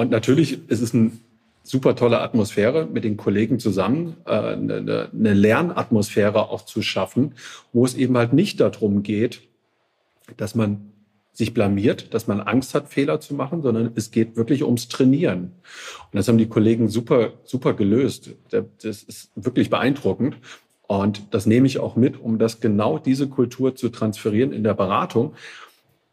Und natürlich ist es eine super tolle Atmosphäre mit den Kollegen zusammen, äh, eine, eine Lernatmosphäre auch zu schaffen, wo es eben halt nicht darum geht, dass man sich blamiert, dass man Angst hat, Fehler zu machen, sondern es geht wirklich ums Trainieren. Und das haben die Kollegen super, super gelöst. Das ist wirklich beeindruckend. Und das nehme ich auch mit, um das genau diese Kultur zu transferieren in der Beratung.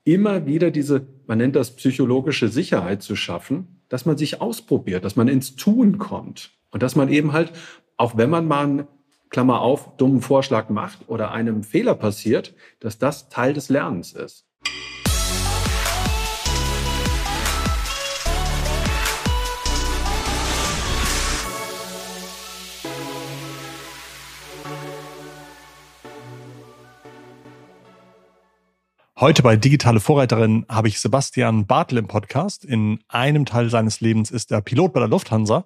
Immer wieder diese, man nennt das psychologische Sicherheit zu schaffen, dass man sich ausprobiert, dass man ins Tun kommt und dass man eben halt, auch wenn man mal einen, Klammer auf, dummen Vorschlag macht oder einem Fehler passiert, dass das Teil des Lernens ist. Heute bei Digitale Vorreiterin habe ich Sebastian Bartel im Podcast. In einem Teil seines Lebens ist er Pilot bei der Lufthansa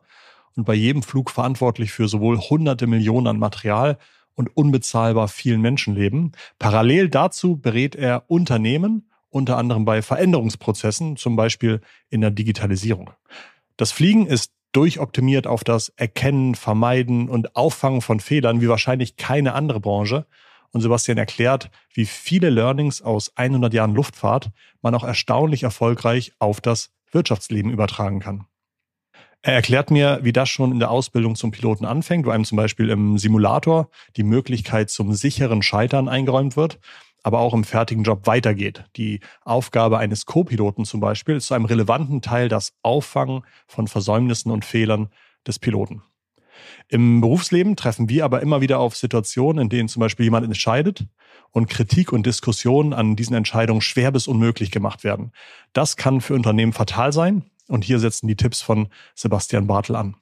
und bei jedem Flug verantwortlich für sowohl hunderte Millionen an Material und unbezahlbar vielen Menschenleben. Parallel dazu berät er Unternehmen, unter anderem bei Veränderungsprozessen, zum Beispiel in der Digitalisierung. Das Fliegen ist durchoptimiert auf das Erkennen, Vermeiden und Auffangen von Fehlern wie wahrscheinlich keine andere Branche. Und Sebastian erklärt, wie viele Learnings aus 100 Jahren Luftfahrt man auch erstaunlich erfolgreich auf das Wirtschaftsleben übertragen kann. Er erklärt mir, wie das schon in der Ausbildung zum Piloten anfängt, wo einem zum Beispiel im Simulator die Möglichkeit zum sicheren Scheitern eingeräumt wird, aber auch im fertigen Job weitergeht. Die Aufgabe eines Co-Piloten zum Beispiel ist zu einem relevanten Teil das Auffangen von Versäumnissen und Fehlern des Piloten. Im Berufsleben treffen wir aber immer wieder auf Situationen, in denen zum Beispiel jemand entscheidet und Kritik und Diskussionen an diesen Entscheidungen schwer bis unmöglich gemacht werden. Das kann für Unternehmen fatal sein und hier setzen die Tipps von Sebastian Bartel an.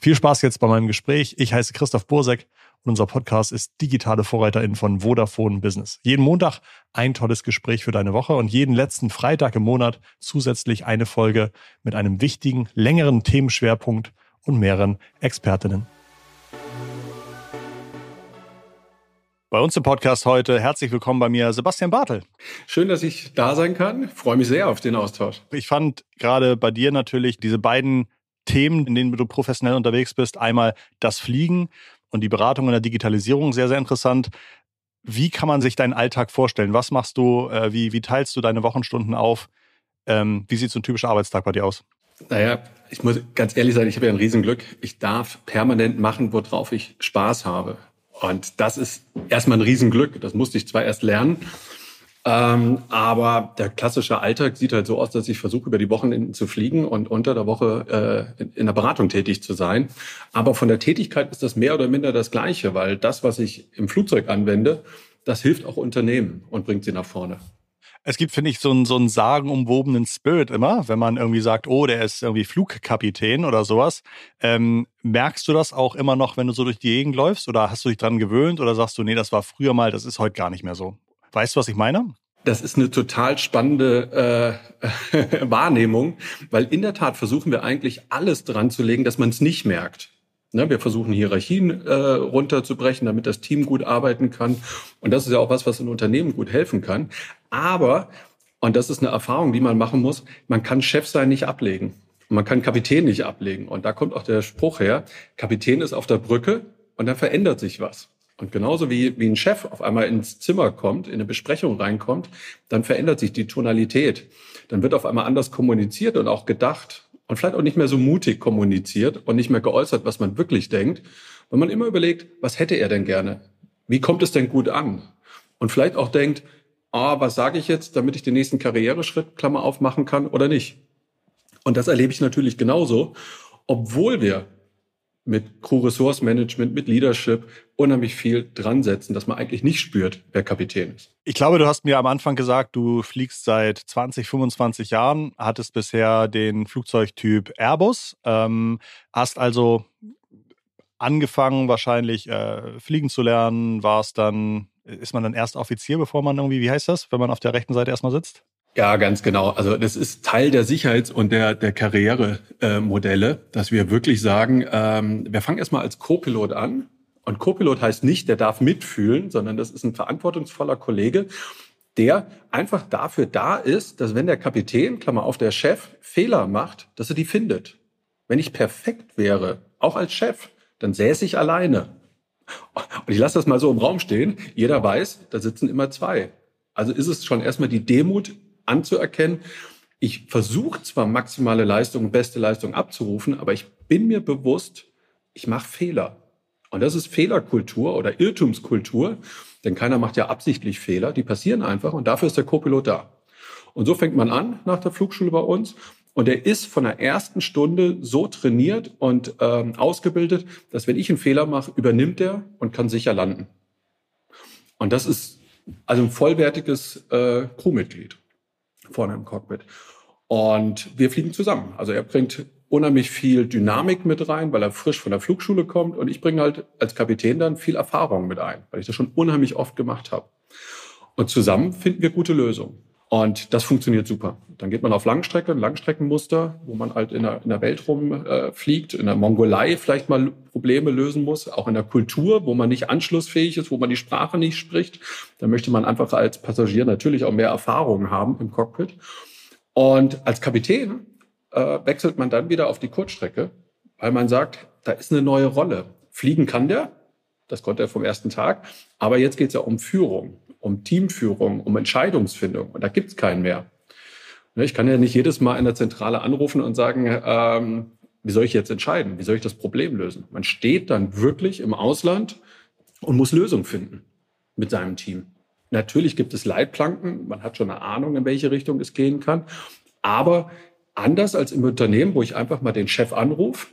Viel Spaß jetzt bei meinem Gespräch. Ich heiße Christoph Bursek und unser Podcast ist Digitale Vorreiterin von Vodafone Business. Jeden Montag ein tolles Gespräch für deine Woche und jeden letzten Freitag im Monat zusätzlich eine Folge mit einem wichtigen, längeren Themenschwerpunkt und mehreren Expertinnen. Bei uns im Podcast heute herzlich willkommen bei mir Sebastian Bartel. Schön, dass ich da sein kann. Ich freue mich sehr auf den Austausch. Ich fand gerade bei dir natürlich diese beiden Themen, in denen du professionell unterwegs bist, einmal das Fliegen und die Beratung in der Digitalisierung sehr, sehr interessant. Wie kann man sich deinen Alltag vorstellen? Was machst du? Äh, wie, wie teilst du deine Wochenstunden auf? Ähm, wie sieht so ein typischer Arbeitstag bei dir aus? Naja, ich muss ganz ehrlich sein, ich habe ja ein Riesenglück. Ich darf permanent machen, worauf ich Spaß habe. Und das ist erstmal ein Riesenglück. Das musste ich zwar erst lernen, ähm, aber der klassische Alltag sieht halt so aus, dass ich versuche, über die Wochenenden zu fliegen und unter der Woche äh, in, in der Beratung tätig zu sein. Aber von der Tätigkeit ist das mehr oder minder das Gleiche, weil das, was ich im Flugzeug anwende, das hilft auch Unternehmen und bringt sie nach vorne. Es gibt, finde ich, so einen, so einen sagenumwobenen Spirit immer, wenn man irgendwie sagt, oh, der ist irgendwie Flugkapitän oder sowas. Ähm, merkst du das auch immer noch, wenn du so durch die Gegend läufst? Oder hast du dich dran gewöhnt? Oder sagst du, nee, das war früher mal, das ist heute gar nicht mehr so? Weißt du, was ich meine? Das ist eine total spannende äh, Wahrnehmung, weil in der Tat versuchen wir eigentlich alles dran zu legen, dass man es nicht merkt. Ne, wir versuchen Hierarchien äh, runterzubrechen, damit das Team gut arbeiten kann. Und das ist ja auch was, was ein Unternehmen gut helfen kann. Aber, und das ist eine Erfahrung, die man machen muss, man kann Chef sein nicht ablegen. Man kann Kapitän nicht ablegen. Und da kommt auch der Spruch her, Kapitän ist auf der Brücke und dann verändert sich was. Und genauso wie, wie ein Chef auf einmal ins Zimmer kommt, in eine Besprechung reinkommt, dann verändert sich die Tonalität. Dann wird auf einmal anders kommuniziert und auch gedacht und vielleicht auch nicht mehr so mutig kommuniziert und nicht mehr geäußert, was man wirklich denkt, weil man immer überlegt, was hätte er denn gerne? Wie kommt es denn gut an? Und vielleicht auch denkt, ah, was sage ich jetzt, damit ich den nächsten Karriereschritt, Klammer auf, machen kann oder nicht? Und das erlebe ich natürlich genauso, obwohl wir mit Crew Resource Management, mit Leadership unheimlich viel dran setzen, dass man eigentlich nicht spürt, wer Kapitän ist. Ich glaube, du hast mir am Anfang gesagt, du fliegst seit 20, 25 Jahren, hattest bisher den Flugzeugtyp Airbus, ähm, hast also angefangen wahrscheinlich äh, fliegen zu lernen, warst dann, ist man dann erst Offizier, bevor man irgendwie, wie heißt das, wenn man auf der rechten Seite erstmal sitzt? Ja, ganz genau. Also das ist Teil der Sicherheits- und der, der Karrieremodelle, äh, dass wir wirklich sagen, ähm, wir fangen erstmal als Co-Pilot an. Und Co-Pilot heißt nicht, der darf mitfühlen, sondern das ist ein verantwortungsvoller Kollege, der einfach dafür da ist, dass wenn der Kapitän, Klammer auf, der Chef, Fehler macht, dass er die findet. Wenn ich perfekt wäre, auch als Chef, dann säße ich alleine. Und ich lasse das mal so im Raum stehen. Jeder weiß, da sitzen immer zwei. Also ist es schon erstmal die Demut anzuerkennen. Ich versuche zwar maximale Leistung, beste Leistung abzurufen, aber ich bin mir bewusst, ich mache Fehler. Und das ist Fehlerkultur oder Irrtumskultur, denn keiner macht ja absichtlich Fehler, die passieren einfach und dafür ist der Co-Pilot da. Und so fängt man an nach der Flugschule bei uns und er ist von der ersten Stunde so trainiert und ähm, ausgebildet, dass wenn ich einen Fehler mache, übernimmt er und kann sicher landen. Und das ist also ein vollwertiges äh, Crewmitglied vorne im Cockpit. Und wir fliegen zusammen. Also er bringt unheimlich viel Dynamik mit rein, weil er frisch von der Flugschule kommt. Und ich bringe halt als Kapitän dann viel Erfahrung mit ein, weil ich das schon unheimlich oft gemacht habe. Und zusammen finden wir gute Lösungen. Und das funktioniert super. Dann geht man auf Langstrecke, Langstreckenmuster, wo man halt in der, in der Welt rumfliegt, äh, in der Mongolei vielleicht mal Probleme lösen muss, auch in der Kultur, wo man nicht anschlussfähig ist, wo man die Sprache nicht spricht. Da möchte man einfach als Passagier natürlich auch mehr Erfahrung haben im Cockpit. Und als Kapitän äh, wechselt man dann wieder auf die Kurzstrecke, weil man sagt, da ist eine neue Rolle. Fliegen kann der, das konnte er vom ersten Tag, aber jetzt geht es ja um Führung um Teamführung, um Entscheidungsfindung. Und da gibt's keinen mehr. Ne, ich kann ja nicht jedes Mal in der Zentrale anrufen und sagen, ähm, wie soll ich jetzt entscheiden? Wie soll ich das Problem lösen? Man steht dann wirklich im Ausland und muss Lösungen finden mit seinem Team. Natürlich gibt es Leitplanken, man hat schon eine Ahnung, in welche Richtung es gehen kann. Aber anders als im Unternehmen, wo ich einfach mal den Chef anrufe,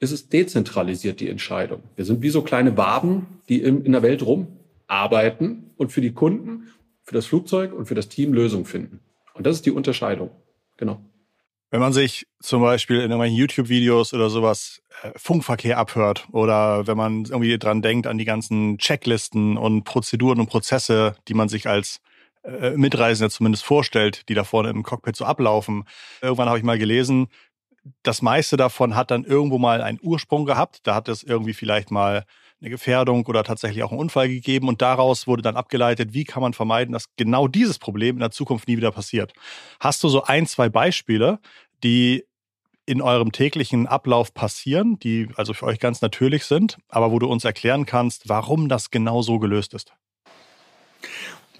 ist es dezentralisiert, die Entscheidung. Wir sind wie so kleine Waben, die in der Welt rum arbeiten und für die Kunden, für das Flugzeug und für das Team Lösungen finden. Und das ist die Unterscheidung. Genau. Wenn man sich zum Beispiel in irgendwelchen YouTube-Videos oder sowas äh, Funkverkehr abhört oder wenn man irgendwie dran denkt an die ganzen Checklisten und Prozeduren und Prozesse, die man sich als äh, Mitreisender zumindest vorstellt, die da vorne im Cockpit so ablaufen. Irgendwann habe ich mal gelesen, das meiste davon hat dann irgendwo mal einen Ursprung gehabt. Da hat es irgendwie vielleicht mal eine Gefährdung oder tatsächlich auch einen Unfall gegeben und daraus wurde dann abgeleitet, wie kann man vermeiden, dass genau dieses Problem in der Zukunft nie wieder passiert. Hast du so ein, zwei Beispiele, die in eurem täglichen Ablauf passieren, die also für euch ganz natürlich sind, aber wo du uns erklären kannst, warum das genau so gelöst ist?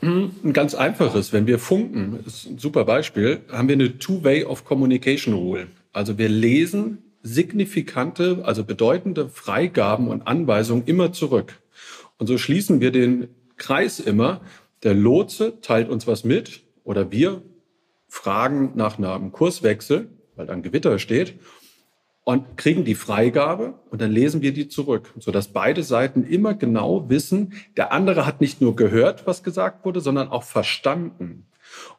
Hm, ein ganz einfaches, wenn wir funken, ist ein super Beispiel, haben wir eine Two-Way of Communication Rule. Also wir lesen signifikante, also bedeutende Freigaben und Anweisungen immer zurück. Und so schließen wir den Kreis immer. Der Lotse teilt uns was mit oder wir fragen nach einem Kurswechsel, weil dann Gewitter steht und kriegen die Freigabe und dann lesen wir die zurück, sodass beide Seiten immer genau wissen, der andere hat nicht nur gehört, was gesagt wurde, sondern auch verstanden.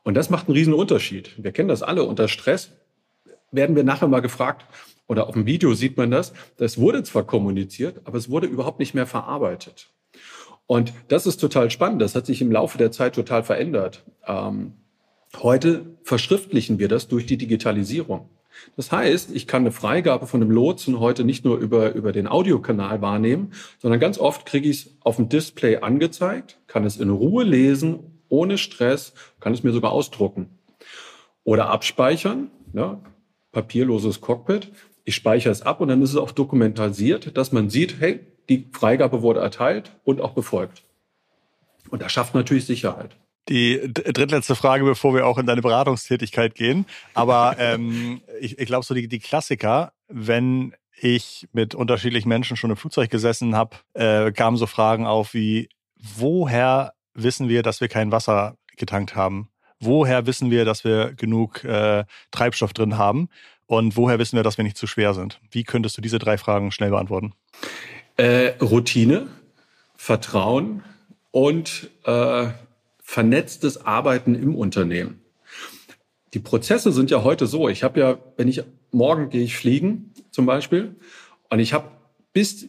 Und das macht einen riesen Unterschied. Wir kennen das alle unter Stress. Werden wir nachher mal gefragt, oder auf dem Video sieht man das, das wurde zwar kommuniziert, aber es wurde überhaupt nicht mehr verarbeitet. Und das ist total spannend. Das hat sich im Laufe der Zeit total verändert. Ähm, heute verschriftlichen wir das durch die Digitalisierung. Das heißt, ich kann eine Freigabe von einem Lotsen heute nicht nur über, über den Audiokanal wahrnehmen, sondern ganz oft kriege ich es auf dem Display angezeigt, kann es in Ruhe lesen, ohne Stress, kann es mir sogar ausdrucken. Oder abspeichern, ja, papierloses Cockpit ich speichere es ab und dann ist es auch dokumentalisiert, dass man sieht, hey, die Freigabe wurde erteilt und auch befolgt. Und das schafft natürlich Sicherheit. Die drittletzte Frage, bevor wir auch in deine Beratungstätigkeit gehen. Aber ähm, ich, ich glaube, so die, die Klassiker, wenn ich mit unterschiedlichen Menschen schon im Flugzeug gesessen habe, äh, kamen so Fragen auf wie, woher wissen wir, dass wir kein Wasser getankt haben? Woher wissen wir, dass wir genug äh, Treibstoff drin haben? Und woher wissen wir, dass wir nicht zu schwer sind? Wie könntest du diese drei Fragen schnell beantworten? Äh, Routine, Vertrauen und äh, vernetztes Arbeiten im Unternehmen. Die Prozesse sind ja heute so. Ich habe ja, wenn ich morgen gehe ich fliegen zum Beispiel und ich habe bis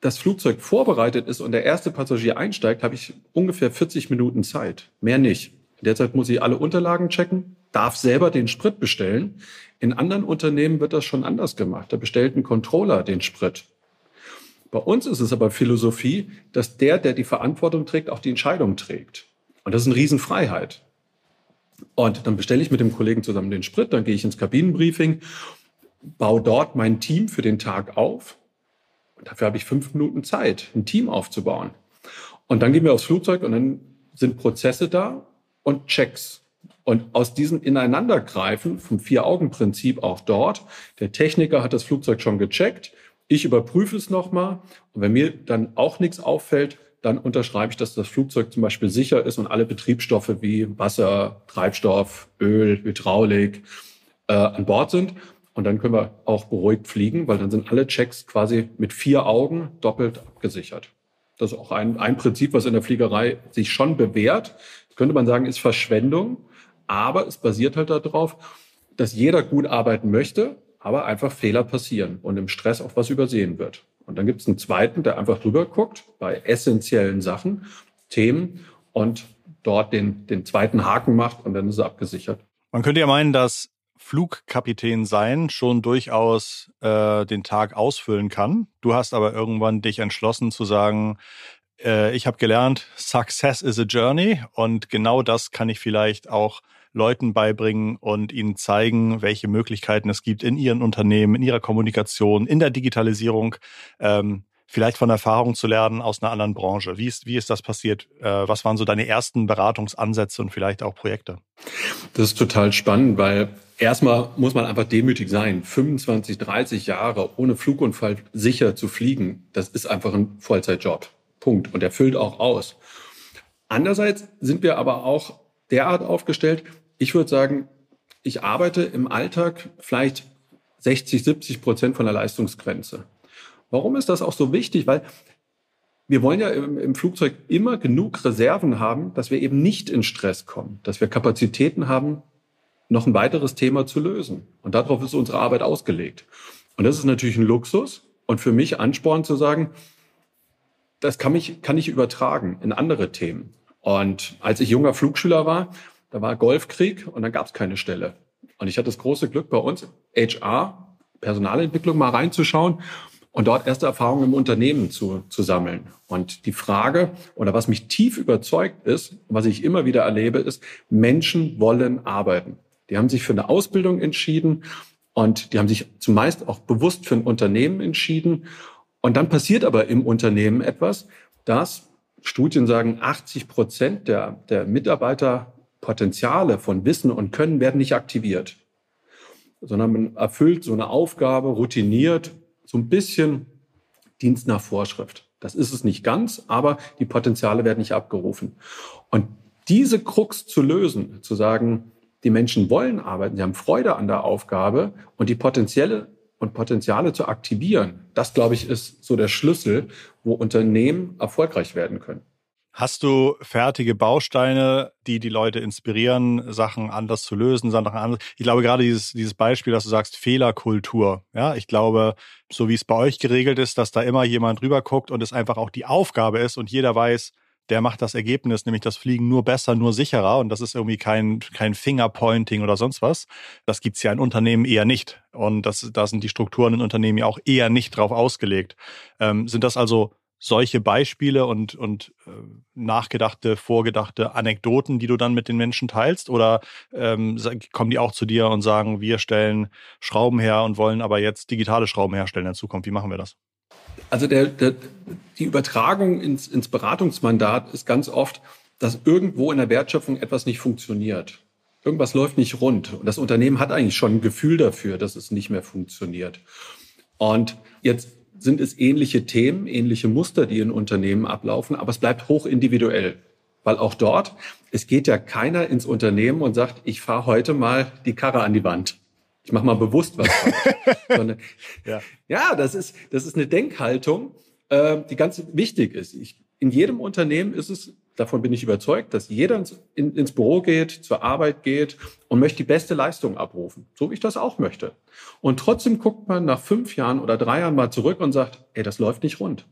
das Flugzeug vorbereitet ist und der erste Passagier einsteigt, habe ich ungefähr 40 Minuten Zeit. Mehr nicht. Derzeit muss ich alle Unterlagen checken, darf selber den Sprit bestellen. In anderen Unternehmen wird das schon anders gemacht. Da bestellt ein Controller den Sprit. Bei uns ist es aber Philosophie, dass der, der die Verantwortung trägt, auch die Entscheidung trägt. Und das ist eine Riesenfreiheit. Und dann bestelle ich mit dem Kollegen zusammen den Sprit, dann gehe ich ins Kabinenbriefing, baue dort mein Team für den Tag auf. Und dafür habe ich fünf Minuten Zeit, ein Team aufzubauen. Und dann gehen wir aufs Flugzeug und dann sind Prozesse da und Checks. Und aus diesem Ineinandergreifen vom Vier-Augen-Prinzip auch dort, der Techniker hat das Flugzeug schon gecheckt, ich überprüfe es nochmal und wenn mir dann auch nichts auffällt, dann unterschreibe ich, dass das Flugzeug zum Beispiel sicher ist und alle Betriebsstoffe wie Wasser, Treibstoff, Öl, Hydraulik äh, an Bord sind. Und dann können wir auch beruhigt fliegen, weil dann sind alle Checks quasi mit vier Augen doppelt abgesichert. Das ist auch ein, ein Prinzip, was in der Fliegerei sich schon bewährt. Könnte man sagen, ist Verschwendung. Aber es basiert halt darauf, dass jeder gut arbeiten möchte, aber einfach Fehler passieren und im Stress auch was übersehen wird. Und dann gibt es einen zweiten, der einfach drüber guckt bei essentiellen Sachen, Themen und dort den, den zweiten Haken macht und dann ist er abgesichert. Man könnte ja meinen, dass Flugkapitän sein schon durchaus äh, den Tag ausfüllen kann. Du hast aber irgendwann dich entschlossen zu sagen, ich habe gelernt, Success is a Journey und genau das kann ich vielleicht auch Leuten beibringen und ihnen zeigen, welche Möglichkeiten es gibt in ihren Unternehmen, in ihrer Kommunikation, in der Digitalisierung. Ähm, vielleicht von Erfahrung zu lernen aus einer anderen Branche. Wie ist, wie ist das passiert? Äh, was waren so deine ersten Beratungsansätze und vielleicht auch Projekte? Das ist total spannend, weil erstmal muss man einfach demütig sein. 25, 30 Jahre ohne Flugunfall sicher zu fliegen, das ist einfach ein Vollzeitjob. Punkt. Und der füllt auch aus. Andererseits sind wir aber auch derart aufgestellt, ich würde sagen, ich arbeite im Alltag vielleicht 60, 70 Prozent von der Leistungsgrenze. Warum ist das auch so wichtig? Weil wir wollen ja im, im, Flugzeug immer genug Reserven haben, dass wir eben nicht in Stress kommen, dass wir Kapazitäten haben, noch ein weiteres Thema zu lösen. Und darauf ist unsere Arbeit ausgelegt. Und das ist natürlich ein Luxus und für mich Ansporn zu sagen, das kann, mich, kann ich übertragen in andere Themen. Und als ich junger Flugschüler war, da war Golfkrieg und dann gab es keine Stelle. Und ich hatte das große Glück bei uns, HR, Personalentwicklung mal reinzuschauen und dort erste Erfahrungen im Unternehmen zu, zu sammeln. Und die Frage oder was mich tief überzeugt ist, was ich immer wieder erlebe, ist, Menschen wollen arbeiten. Die haben sich für eine Ausbildung entschieden und die haben sich zumeist auch bewusst für ein Unternehmen entschieden. Und dann passiert aber im Unternehmen etwas, dass Studien sagen, 80 Prozent der, der Mitarbeiter Potenziale von Wissen und Können werden nicht aktiviert, sondern man erfüllt so eine Aufgabe routiniert, so ein bisschen Dienst nach Vorschrift. Das ist es nicht ganz, aber die Potenziale werden nicht abgerufen. Und diese Krux zu lösen, zu sagen, die Menschen wollen arbeiten, sie haben Freude an der Aufgabe und die Potenziale und Potenziale zu aktivieren, das glaube ich ist so der Schlüssel, wo Unternehmen erfolgreich werden können. Hast du fertige Bausteine, die die Leute inspirieren, Sachen anders zu lösen, Sachen anders? Ich glaube gerade dieses, dieses Beispiel, dass du sagst Fehlerkultur. Ja, ich glaube, so wie es bei euch geregelt ist, dass da immer jemand rüber guckt und es einfach auch die Aufgabe ist und jeder weiß, der macht das Ergebnis, nämlich das Fliegen nur besser, nur sicherer und das ist irgendwie kein, kein Fingerpointing oder sonst was. Das gibt's ja in Unternehmen eher nicht und das, da sind die Strukturen in Unternehmen ja auch eher nicht drauf ausgelegt. Ähm, sind das also solche Beispiele und, und äh, nachgedachte, vorgedachte Anekdoten, die du dann mit den Menschen teilst? Oder ähm, kommen die auch zu dir und sagen, wir stellen Schrauben her und wollen aber jetzt digitale Schrauben herstellen in der Zukunft? Wie machen wir das? Also der, der, die Übertragung ins, ins Beratungsmandat ist ganz oft, dass irgendwo in der Wertschöpfung etwas nicht funktioniert. Irgendwas läuft nicht rund. Und das Unternehmen hat eigentlich schon ein Gefühl dafür, dass es nicht mehr funktioniert. Und jetzt sind es ähnliche Themen, ähnliche Muster, die in Unternehmen ablaufen, aber es bleibt hoch individuell. Weil auch dort, es geht ja keiner ins Unternehmen und sagt, ich fahre heute mal die Karre an die Wand. Ich mache mal bewusst was. Sondern, ja. ja, das ist, das ist eine Denkhaltung, äh, die ganz wichtig ist. Ich, in jedem Unternehmen ist es davon bin ich überzeugt, dass jeder ins, in, ins Büro geht, zur Arbeit geht und möchte die beste Leistung abrufen. So wie ich das auch möchte. Und trotzdem guckt man nach fünf Jahren oder drei Jahren mal zurück und sagt, ey, das läuft nicht rund.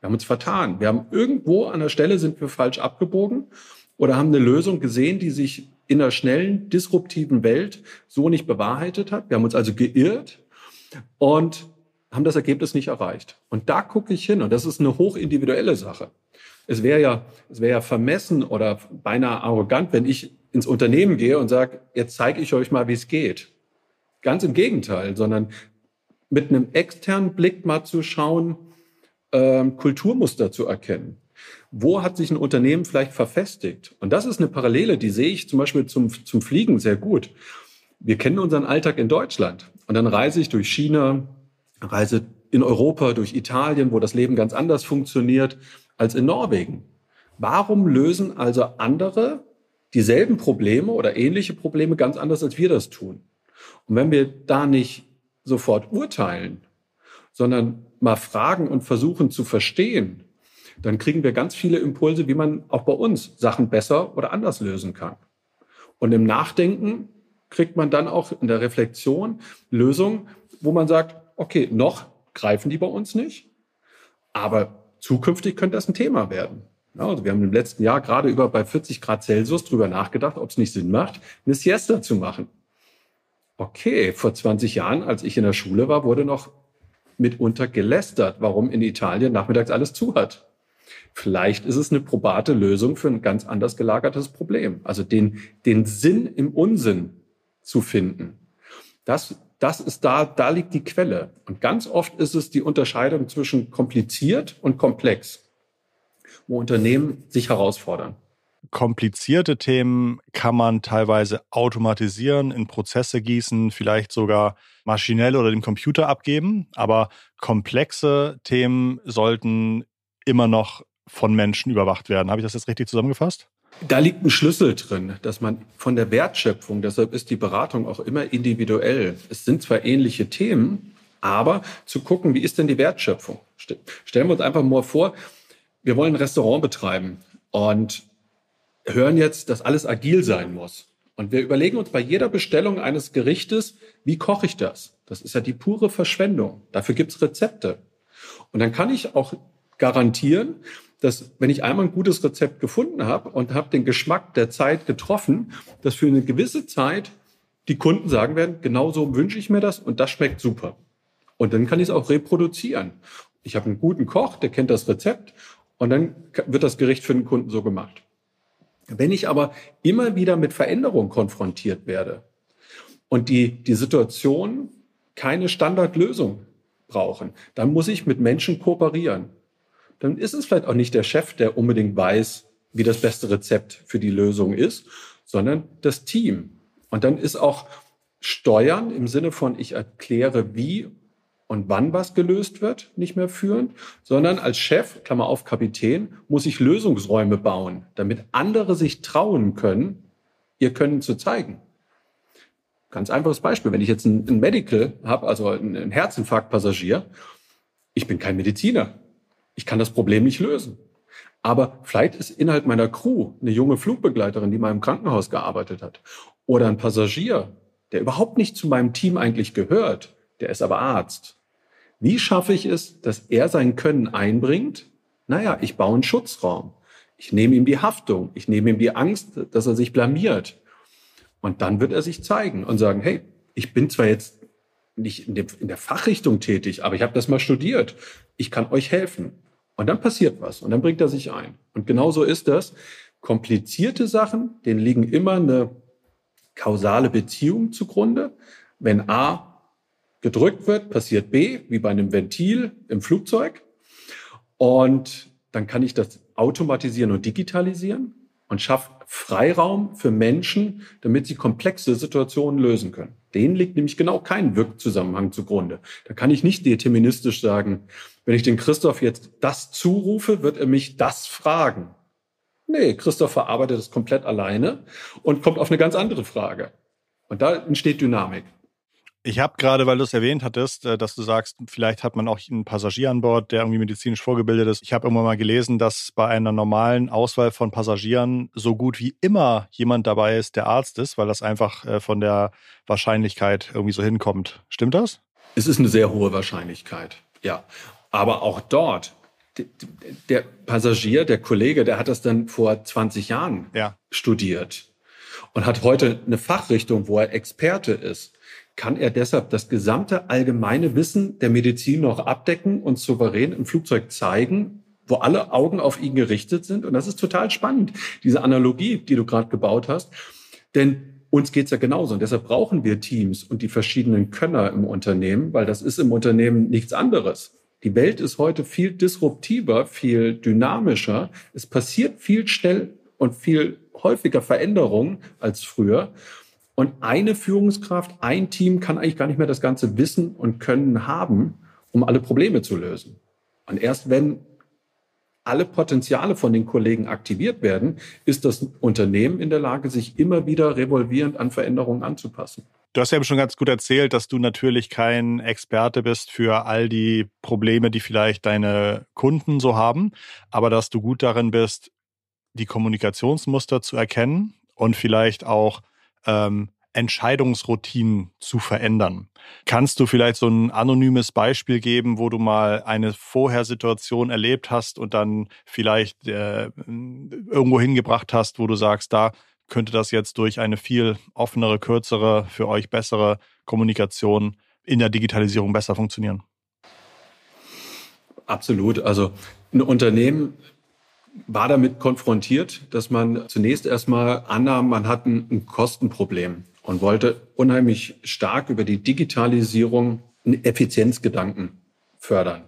Wir haben uns vertan. Wir haben irgendwo an der Stelle sind wir falsch abgebogen oder haben eine Lösung gesehen, die sich in einer schnellen, disruptiven Welt so nicht bewahrheitet hat. Wir haben uns also geirrt und haben das Ergebnis nicht erreicht. Und da gucke ich hin und das ist eine hochindividuelle Sache. Es wäre ja, es wäre ja vermessen oder beinahe arrogant, wenn ich ins Unternehmen gehe und sage, jetzt zeige ich euch mal, wie es geht. Ganz im Gegenteil, sondern mit einem externen Blick mal zu schauen, ähm, Kulturmuster zu erkennen. Wo hat sich ein Unternehmen vielleicht verfestigt? Und das ist eine Parallele, die sehe ich zum Beispiel zum, zum Fliegen sehr gut. Wir kennen unseren Alltag in Deutschland und dann reise ich durch China, reise in Europa, durch Italien, wo das Leben ganz anders funktioniert als in Norwegen. Warum lösen also andere dieselben Probleme oder ähnliche Probleme ganz anders, als wir das tun? Und wenn wir da nicht sofort urteilen, sondern mal fragen und versuchen zu verstehen, dann kriegen wir ganz viele Impulse, wie man auch bei uns Sachen besser oder anders lösen kann. Und im Nachdenken kriegt man dann auch in der Reflexion Lösungen, wo man sagt, okay, noch greifen die bei uns nicht, aber zukünftig könnte das ein Thema werden. Ja, also wir haben im letzten Jahr gerade über bei 40 Grad Celsius drüber nachgedacht, ob es nicht Sinn macht, eine Siesta zu machen. Okay, vor 20 Jahren, als ich in der Schule war, wurde noch mitunter gelästert, warum in Italien nachmittags alles zu hat. Vielleicht ist es eine probate Lösung für ein ganz anders gelagertes Problem. Also den, den Sinn im Unsinn zu finden. Das, das ist da, da liegt die Quelle. Und ganz oft ist es die Unterscheidung zwischen kompliziert und komplex, wo Unternehmen sich herausfordern komplizierte Themen kann man teilweise automatisieren, in Prozesse gießen, vielleicht sogar maschinell oder dem Computer abgeben. Aber komplexe Themen sollten immer noch von Menschen überwacht werden. Habe ich das jetzt richtig zusammengefasst? Da liegt ein Schlüssel drin, dass man von der Wertschöpfung, deshalb ist die Beratung auch immer individuell. Es sind zwar ähnliche Themen, aber zu gucken, wie ist denn die Wertschöpfung? Stellen wir uns einfach mal vor, wir wollen ein Restaurant betreiben und hören jetzt, dass alles agil sein muss. Und wir überlegen uns bei jeder Bestellung eines Gerichtes, wie koche ich das? Das ist ja die pure Verschwendung. Dafür gibt's Rezepte. Und dann kann ich auch garantieren, dass wenn ich einmal ein gutes Rezept gefunden habe und habe den Geschmack der Zeit getroffen, dass für eine gewisse Zeit die Kunden sagen werden, genau so wünsche ich mir das und das schmeckt super. Und dann kann ich es auch reproduzieren. Ich habe einen guten Koch, der kennt das Rezept und dann wird das Gericht für den Kunden so gemacht. Wenn ich aber immer wieder mit Veränderungen konfrontiert werde und die, die Situation keine Standardlösung brauchen, dann muss ich mit Menschen kooperieren. Dann ist es vielleicht auch nicht der Chef, der unbedingt weiß, wie das beste Rezept für die Lösung ist, sondern das Team. Und dann ist auch Steuern im Sinne von, ich erkläre, wie und wann was gelöst wird, nicht mehr führend, sondern als Chef, Klammer auf Kapitän, muss ich Lösungsräume bauen, damit andere sich trauen können, ihr Können zu zeigen. Ganz einfaches Beispiel. Wenn ich jetzt ein, Medical habe, also einen Herzinfarktpassagier, ich bin kein Mediziner. Ich kann das Problem nicht lösen. Aber vielleicht ist innerhalb meiner Crew eine junge Flugbegleiterin, die mal im Krankenhaus gearbeitet hat, oder ein Passagier, der überhaupt nicht zu meinem Team eigentlich gehört, der ist aber Arzt. Wie schaffe ich es, dass er sein Können einbringt? Naja, ich baue einen Schutzraum. Ich nehme ihm die Haftung. Ich nehme ihm die Angst, dass er sich blamiert. Und dann wird er sich zeigen und sagen, hey, ich bin zwar jetzt nicht in, dem, in der Fachrichtung tätig, aber ich habe das mal studiert. Ich kann euch helfen. Und dann passiert was und dann bringt er sich ein. Und genauso ist das. Komplizierte Sachen, denen liegen immer eine kausale Beziehung zugrunde. Wenn A gedrückt wird, passiert B, wie bei einem Ventil im Flugzeug. Und dann kann ich das automatisieren und digitalisieren und schaffe Freiraum für Menschen, damit sie komplexe Situationen lösen können. Denen liegt nämlich genau kein Wirkzusammenhang zugrunde. Da kann ich nicht deterministisch sagen, wenn ich den Christoph jetzt das zurufe, wird er mich das fragen. Nee, Christoph verarbeitet das komplett alleine und kommt auf eine ganz andere Frage. Und da entsteht Dynamik. Ich habe gerade, weil du es erwähnt hattest, äh, dass du sagst, vielleicht hat man auch einen Passagier an Bord, der irgendwie medizinisch vorgebildet ist. Ich habe irgendwann mal gelesen, dass bei einer normalen Auswahl von Passagieren so gut wie immer jemand dabei ist, der Arzt ist, weil das einfach äh, von der Wahrscheinlichkeit irgendwie so hinkommt. Stimmt das? Es ist eine sehr hohe Wahrscheinlichkeit, ja. Aber auch dort, der Passagier, der Kollege, der hat das dann vor 20 Jahren ja. studiert und hat heute eine Fachrichtung, wo er Experte ist kann er deshalb das gesamte allgemeine Wissen der Medizin noch abdecken und souverän im Flugzeug zeigen wo alle Augen auf ihn gerichtet sind. Und das ist total spannend, diese Analogie, die du gerade gebaut hast. Denn uns geht's ja genauso. Und deshalb brauchen wir Teams und die verschiedenen Könner im Unternehmen, weil das ist im Unternehmen nichts anderes. Die Welt ist heute viel disruptiver, viel dynamischer. Es passiert viel schnell und viel häufiger Veränderungen als früher. Und eine Führungskraft, ein Team kann eigentlich gar nicht mehr das ganze Wissen und Können haben, um alle Probleme zu lösen. Und erst wenn alle Potenziale von den Kollegen aktiviert werden, ist das Unternehmen in der Lage, sich immer wieder revolvierend an Veränderungen anzupassen. Du hast ja eben schon ganz gut erzählt, dass du natürlich kein Experte bist für all die Probleme, die vielleicht deine Kunden so haben, aber dass du gut darin bist, die Kommunikationsmuster zu erkennen und vielleicht auch ähm, Entscheidungsroutinen zu verändern. Kannst du vielleicht so ein anonymes Beispiel geben, wo du mal eine Vorhersituation erlebt hast und dann vielleicht äh, irgendwo hingebracht hast, wo du sagst, da könnte das jetzt durch eine viel offenere, kürzere, für euch bessere Kommunikation in der Digitalisierung besser funktionieren? Absolut. Also ein Unternehmen war damit konfrontiert, dass man zunächst erstmal annahm, man hat ein, ein Kostenproblem und wollte unheimlich stark über die Digitalisierung einen Effizienzgedanken fördern.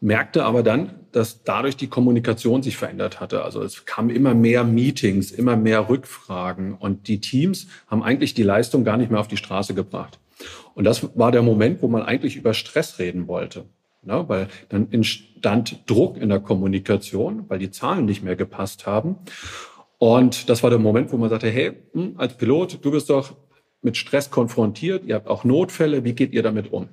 Merkte aber dann, dass dadurch die Kommunikation sich verändert hatte. Also es kamen immer mehr Meetings, immer mehr Rückfragen und die Teams haben eigentlich die Leistung gar nicht mehr auf die Straße gebracht. Und das war der Moment, wo man eigentlich über Stress reden wollte. Ja, weil dann entstand Druck in der Kommunikation, weil die Zahlen nicht mehr gepasst haben. Und das war der Moment, wo man sagte, hey, hm, als Pilot, du bist doch mit Stress konfrontiert, ihr habt auch Notfälle, wie geht ihr damit um?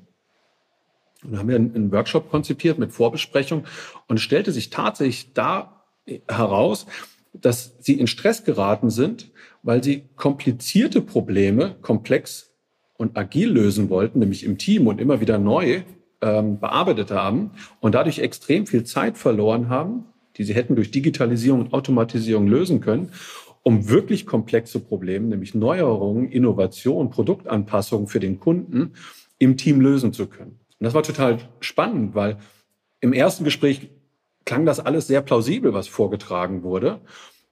Und dann haben wir einen Workshop konzipiert mit Vorbesprechung und stellte sich tatsächlich da heraus, dass sie in Stress geraten sind, weil sie komplizierte Probleme komplex und agil lösen wollten, nämlich im Team und immer wieder neu ähm, bearbeitet haben und dadurch extrem viel Zeit verloren haben, die sie hätten durch Digitalisierung und Automatisierung lösen können, um wirklich komplexe Probleme, nämlich Neuerungen, Innovation, Produktanpassungen für den Kunden im Team lösen zu können. Und das war total spannend, weil im ersten Gespräch klang das alles sehr plausibel, was vorgetragen wurde.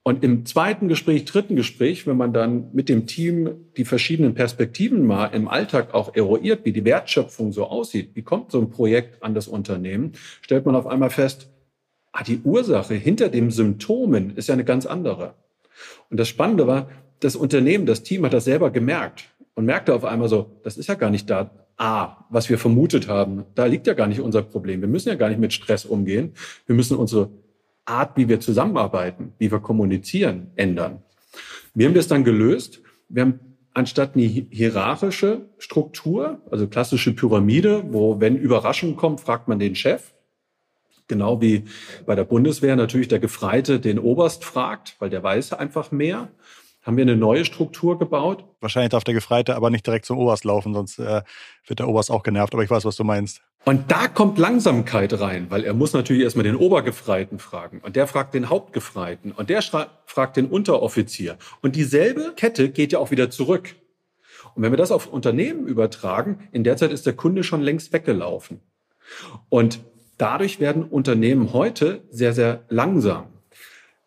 Und im zweiten Gespräch, dritten Gespräch, wenn man dann mit dem Team die verschiedenen Perspektiven mal im Alltag auch eruiert, wie die Wertschöpfung so aussieht, wie kommt so ein Projekt an das Unternehmen, stellt man auf einmal fest, ah, die Ursache hinter den Symptomen ist ja eine ganz andere. Und das Spannende war, das Unternehmen, das Team hat das selber gemerkt und merkte auf einmal so, das ist ja gar nicht da, ah, was wir vermutet haben. Da liegt ja gar nicht unser Problem. Wir müssen ja gar nicht mit Stress umgehen. Wir müssen unsere Art, wie wir zusammenarbeiten, wie wir kommunizieren, ändern. Wie haben wir es dann gelöst? Wir haben anstatt eine hierarchische Struktur, also klassische Pyramide, wo wenn Überraschung kommt, fragt man den Chef. Genau wie bei der Bundeswehr natürlich der Gefreite den Oberst fragt, weil der weiß einfach mehr. Haben wir eine neue Struktur gebaut. Wahrscheinlich darf der Gefreite aber nicht direkt zum Oberst laufen, sonst äh, wird der Oberst auch genervt. Aber ich weiß, was du meinst. Und da kommt Langsamkeit rein, weil er muss natürlich erstmal den Obergefreiten fragen. Und der fragt den Hauptgefreiten. Und der fragt den Unteroffizier. Und dieselbe Kette geht ja auch wieder zurück. Und wenn wir das auf Unternehmen übertragen, in der Zeit ist der Kunde schon längst weggelaufen. Und Dadurch werden Unternehmen heute sehr, sehr langsam.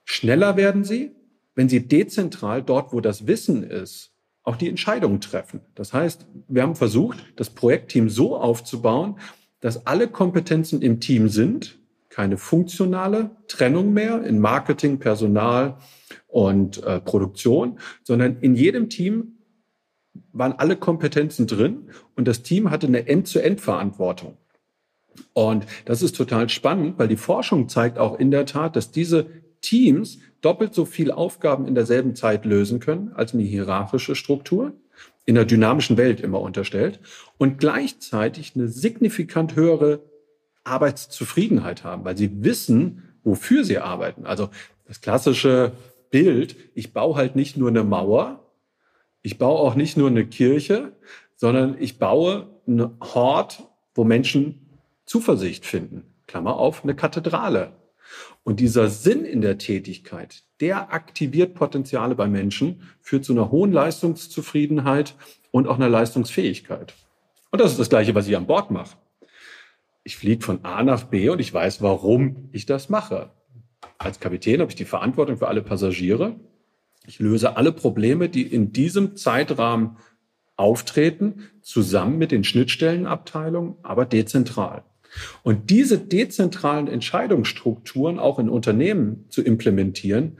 Schneller werden sie, wenn sie dezentral dort, wo das Wissen ist, auch die Entscheidungen treffen. Das heißt, wir haben versucht, das Projektteam so aufzubauen, dass alle Kompetenzen im Team sind, keine funktionale Trennung mehr in Marketing, Personal und äh, Produktion, sondern in jedem Team waren alle Kompetenzen drin und das Team hatte eine End-zu-End-Verantwortung. Und das ist total spannend, weil die Forschung zeigt auch in der Tat, dass diese Teams doppelt so viele Aufgaben in derselben Zeit lösen können als eine hierarchische Struktur, in der dynamischen Welt immer unterstellt, und gleichzeitig eine signifikant höhere Arbeitszufriedenheit haben, weil sie wissen, wofür sie arbeiten. Also das klassische Bild, ich baue halt nicht nur eine Mauer, ich baue auch nicht nur eine Kirche, sondern ich baue eine Hort, wo Menschen Zuversicht finden. Klammer auf, eine Kathedrale. Und dieser Sinn in der Tätigkeit, der aktiviert Potenziale bei Menschen, führt zu einer hohen Leistungszufriedenheit und auch einer Leistungsfähigkeit. Und das ist das Gleiche, was ich an Bord mache. Ich fliege von A nach B und ich weiß, warum ich das mache. Als Kapitän habe ich die Verantwortung für alle Passagiere. Ich löse alle Probleme, die in diesem Zeitrahmen auftreten, zusammen mit den Schnittstellenabteilungen, aber dezentral. Und diese dezentralen Entscheidungsstrukturen auch in Unternehmen zu implementieren,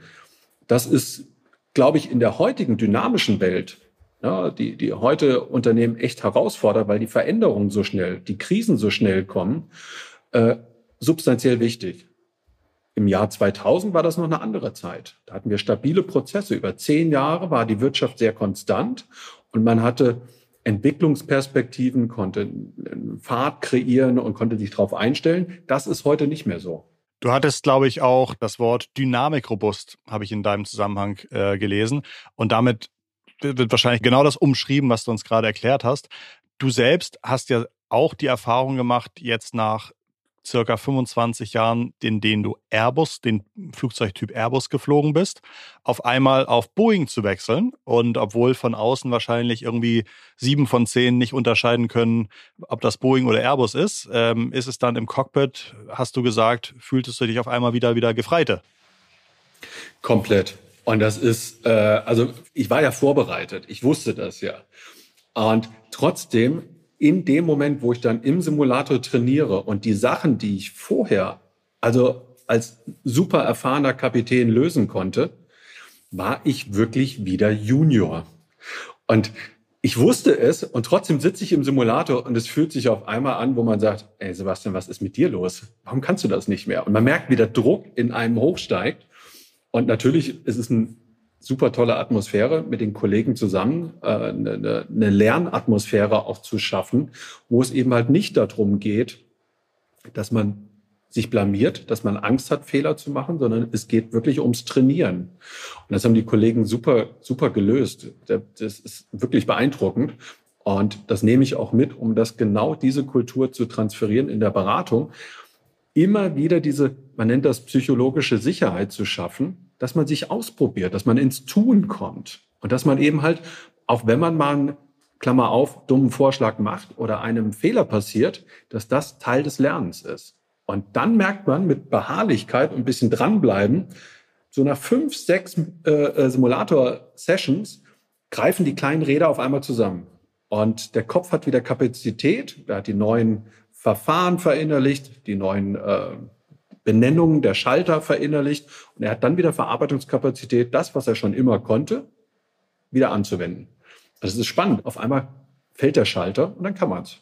das ist, glaube ich, in der heutigen dynamischen Welt, ja, die, die heute Unternehmen echt herausfordert, weil die Veränderungen so schnell, die Krisen so schnell kommen, äh, substanziell wichtig. Im Jahr 2000 war das noch eine andere Zeit. Da hatten wir stabile Prozesse. Über zehn Jahre war die Wirtschaft sehr konstant und man hatte Entwicklungsperspektiven, konnte Pfad kreieren und konnte sich darauf einstellen. Das ist heute nicht mehr so. Du hattest, glaube ich, auch das Wort dynamikrobust, habe ich in deinem Zusammenhang äh, gelesen. Und damit wird wahrscheinlich genau das umschrieben, was du uns gerade erklärt hast. Du selbst hast ja auch die Erfahrung gemacht, jetzt nach circa 25 Jahren, in denen du Airbus, den Flugzeugtyp Airbus geflogen bist, auf einmal auf Boeing zu wechseln. Und obwohl von außen wahrscheinlich irgendwie sieben von zehn nicht unterscheiden können, ob das Boeing oder Airbus ist, ähm, ist es dann im Cockpit, hast du gesagt, fühltest du dich auf einmal wieder wieder gefreite? Komplett. Und das ist, äh, also ich war ja vorbereitet, ich wusste das ja. Und trotzdem in dem Moment, wo ich dann im Simulator trainiere und die Sachen, die ich vorher, also als super erfahrener Kapitän lösen konnte, war ich wirklich wieder Junior. Und ich wusste es und trotzdem sitze ich im Simulator und es fühlt sich auf einmal an, wo man sagt, ey Sebastian, was ist mit dir los? Warum kannst du das nicht mehr? Und man merkt, wie der Druck in einem hochsteigt. Und natürlich ist es ein super tolle Atmosphäre mit den Kollegen zusammen, äh, eine, eine Lernatmosphäre auch zu schaffen, wo es eben halt nicht darum geht, dass man sich blamiert, dass man Angst hat, Fehler zu machen, sondern es geht wirklich ums Trainieren. Und das haben die Kollegen super, super gelöst. Das ist wirklich beeindruckend. Und das nehme ich auch mit, um das genau diese Kultur zu transferieren in der Beratung. Immer wieder diese, man nennt das psychologische Sicherheit zu schaffen, dass man sich ausprobiert, dass man ins Tun kommt und dass man eben halt, auch wenn man mal einen, Klammer auf, dummen Vorschlag macht oder einem Fehler passiert, dass das Teil des Lernens ist. Und dann merkt man mit Beharrlichkeit und ein bisschen dranbleiben, so nach fünf, sechs äh, äh Simulator-Sessions greifen die kleinen Räder auf einmal zusammen. Und der Kopf hat wieder Kapazität, er hat die neuen Verfahren verinnerlicht, die neuen äh, Benennung der Schalter verinnerlicht und er hat dann wieder Verarbeitungskapazität, das, was er schon immer konnte, wieder anzuwenden. Also es ist spannend. Auf einmal fällt der Schalter und dann kann man es.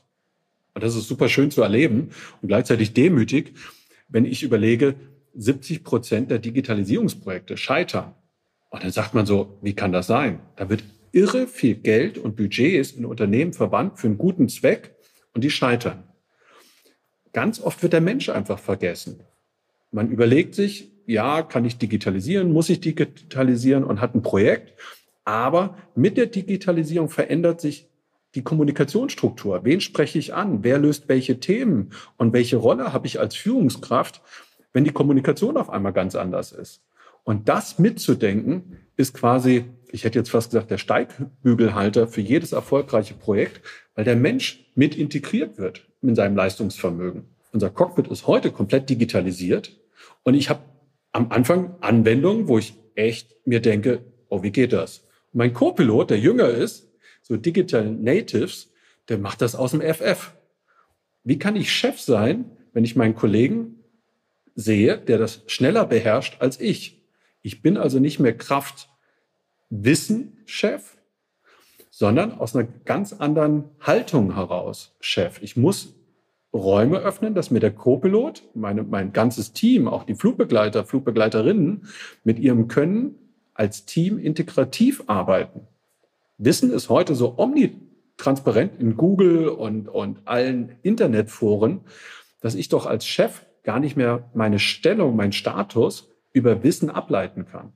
Und das ist super schön zu erleben und gleichzeitig demütig, wenn ich überlege, 70 Prozent der Digitalisierungsprojekte scheitern. Und dann sagt man so, wie kann das sein? Da wird irre viel Geld und Budgets in Unternehmen verwandt für einen guten Zweck und die scheitern. Ganz oft wird der Mensch einfach vergessen. Man überlegt sich, ja, kann ich digitalisieren, muss ich digitalisieren und hat ein Projekt. Aber mit der Digitalisierung verändert sich die Kommunikationsstruktur. Wen spreche ich an? Wer löst welche Themen? Und welche Rolle habe ich als Führungskraft, wenn die Kommunikation auf einmal ganz anders ist? Und das mitzudenken, ist quasi, ich hätte jetzt fast gesagt, der Steigbügelhalter für jedes erfolgreiche Projekt, weil der Mensch mit integriert wird in seinem Leistungsvermögen. Unser Cockpit ist heute komplett digitalisiert. Und ich habe am Anfang Anwendungen, wo ich echt mir denke, oh, wie geht das? Und mein Co-Pilot, der jünger ist, so Digital Natives, der macht das aus dem FF. Wie kann ich Chef sein, wenn ich meinen Kollegen sehe, der das schneller beherrscht als ich? Ich bin also nicht mehr Kraft Wissen Chef, sondern aus einer ganz anderen Haltung heraus Chef. Ich muss Räume öffnen, dass mir der Co-Pilot, meine, mein ganzes Team, auch die Flugbegleiter, Flugbegleiterinnen mit ihrem Können als Team integrativ arbeiten. Wissen ist heute so omnitransparent in Google und, und allen Internetforen, dass ich doch als Chef gar nicht mehr meine Stellung, mein Status über Wissen ableiten kann.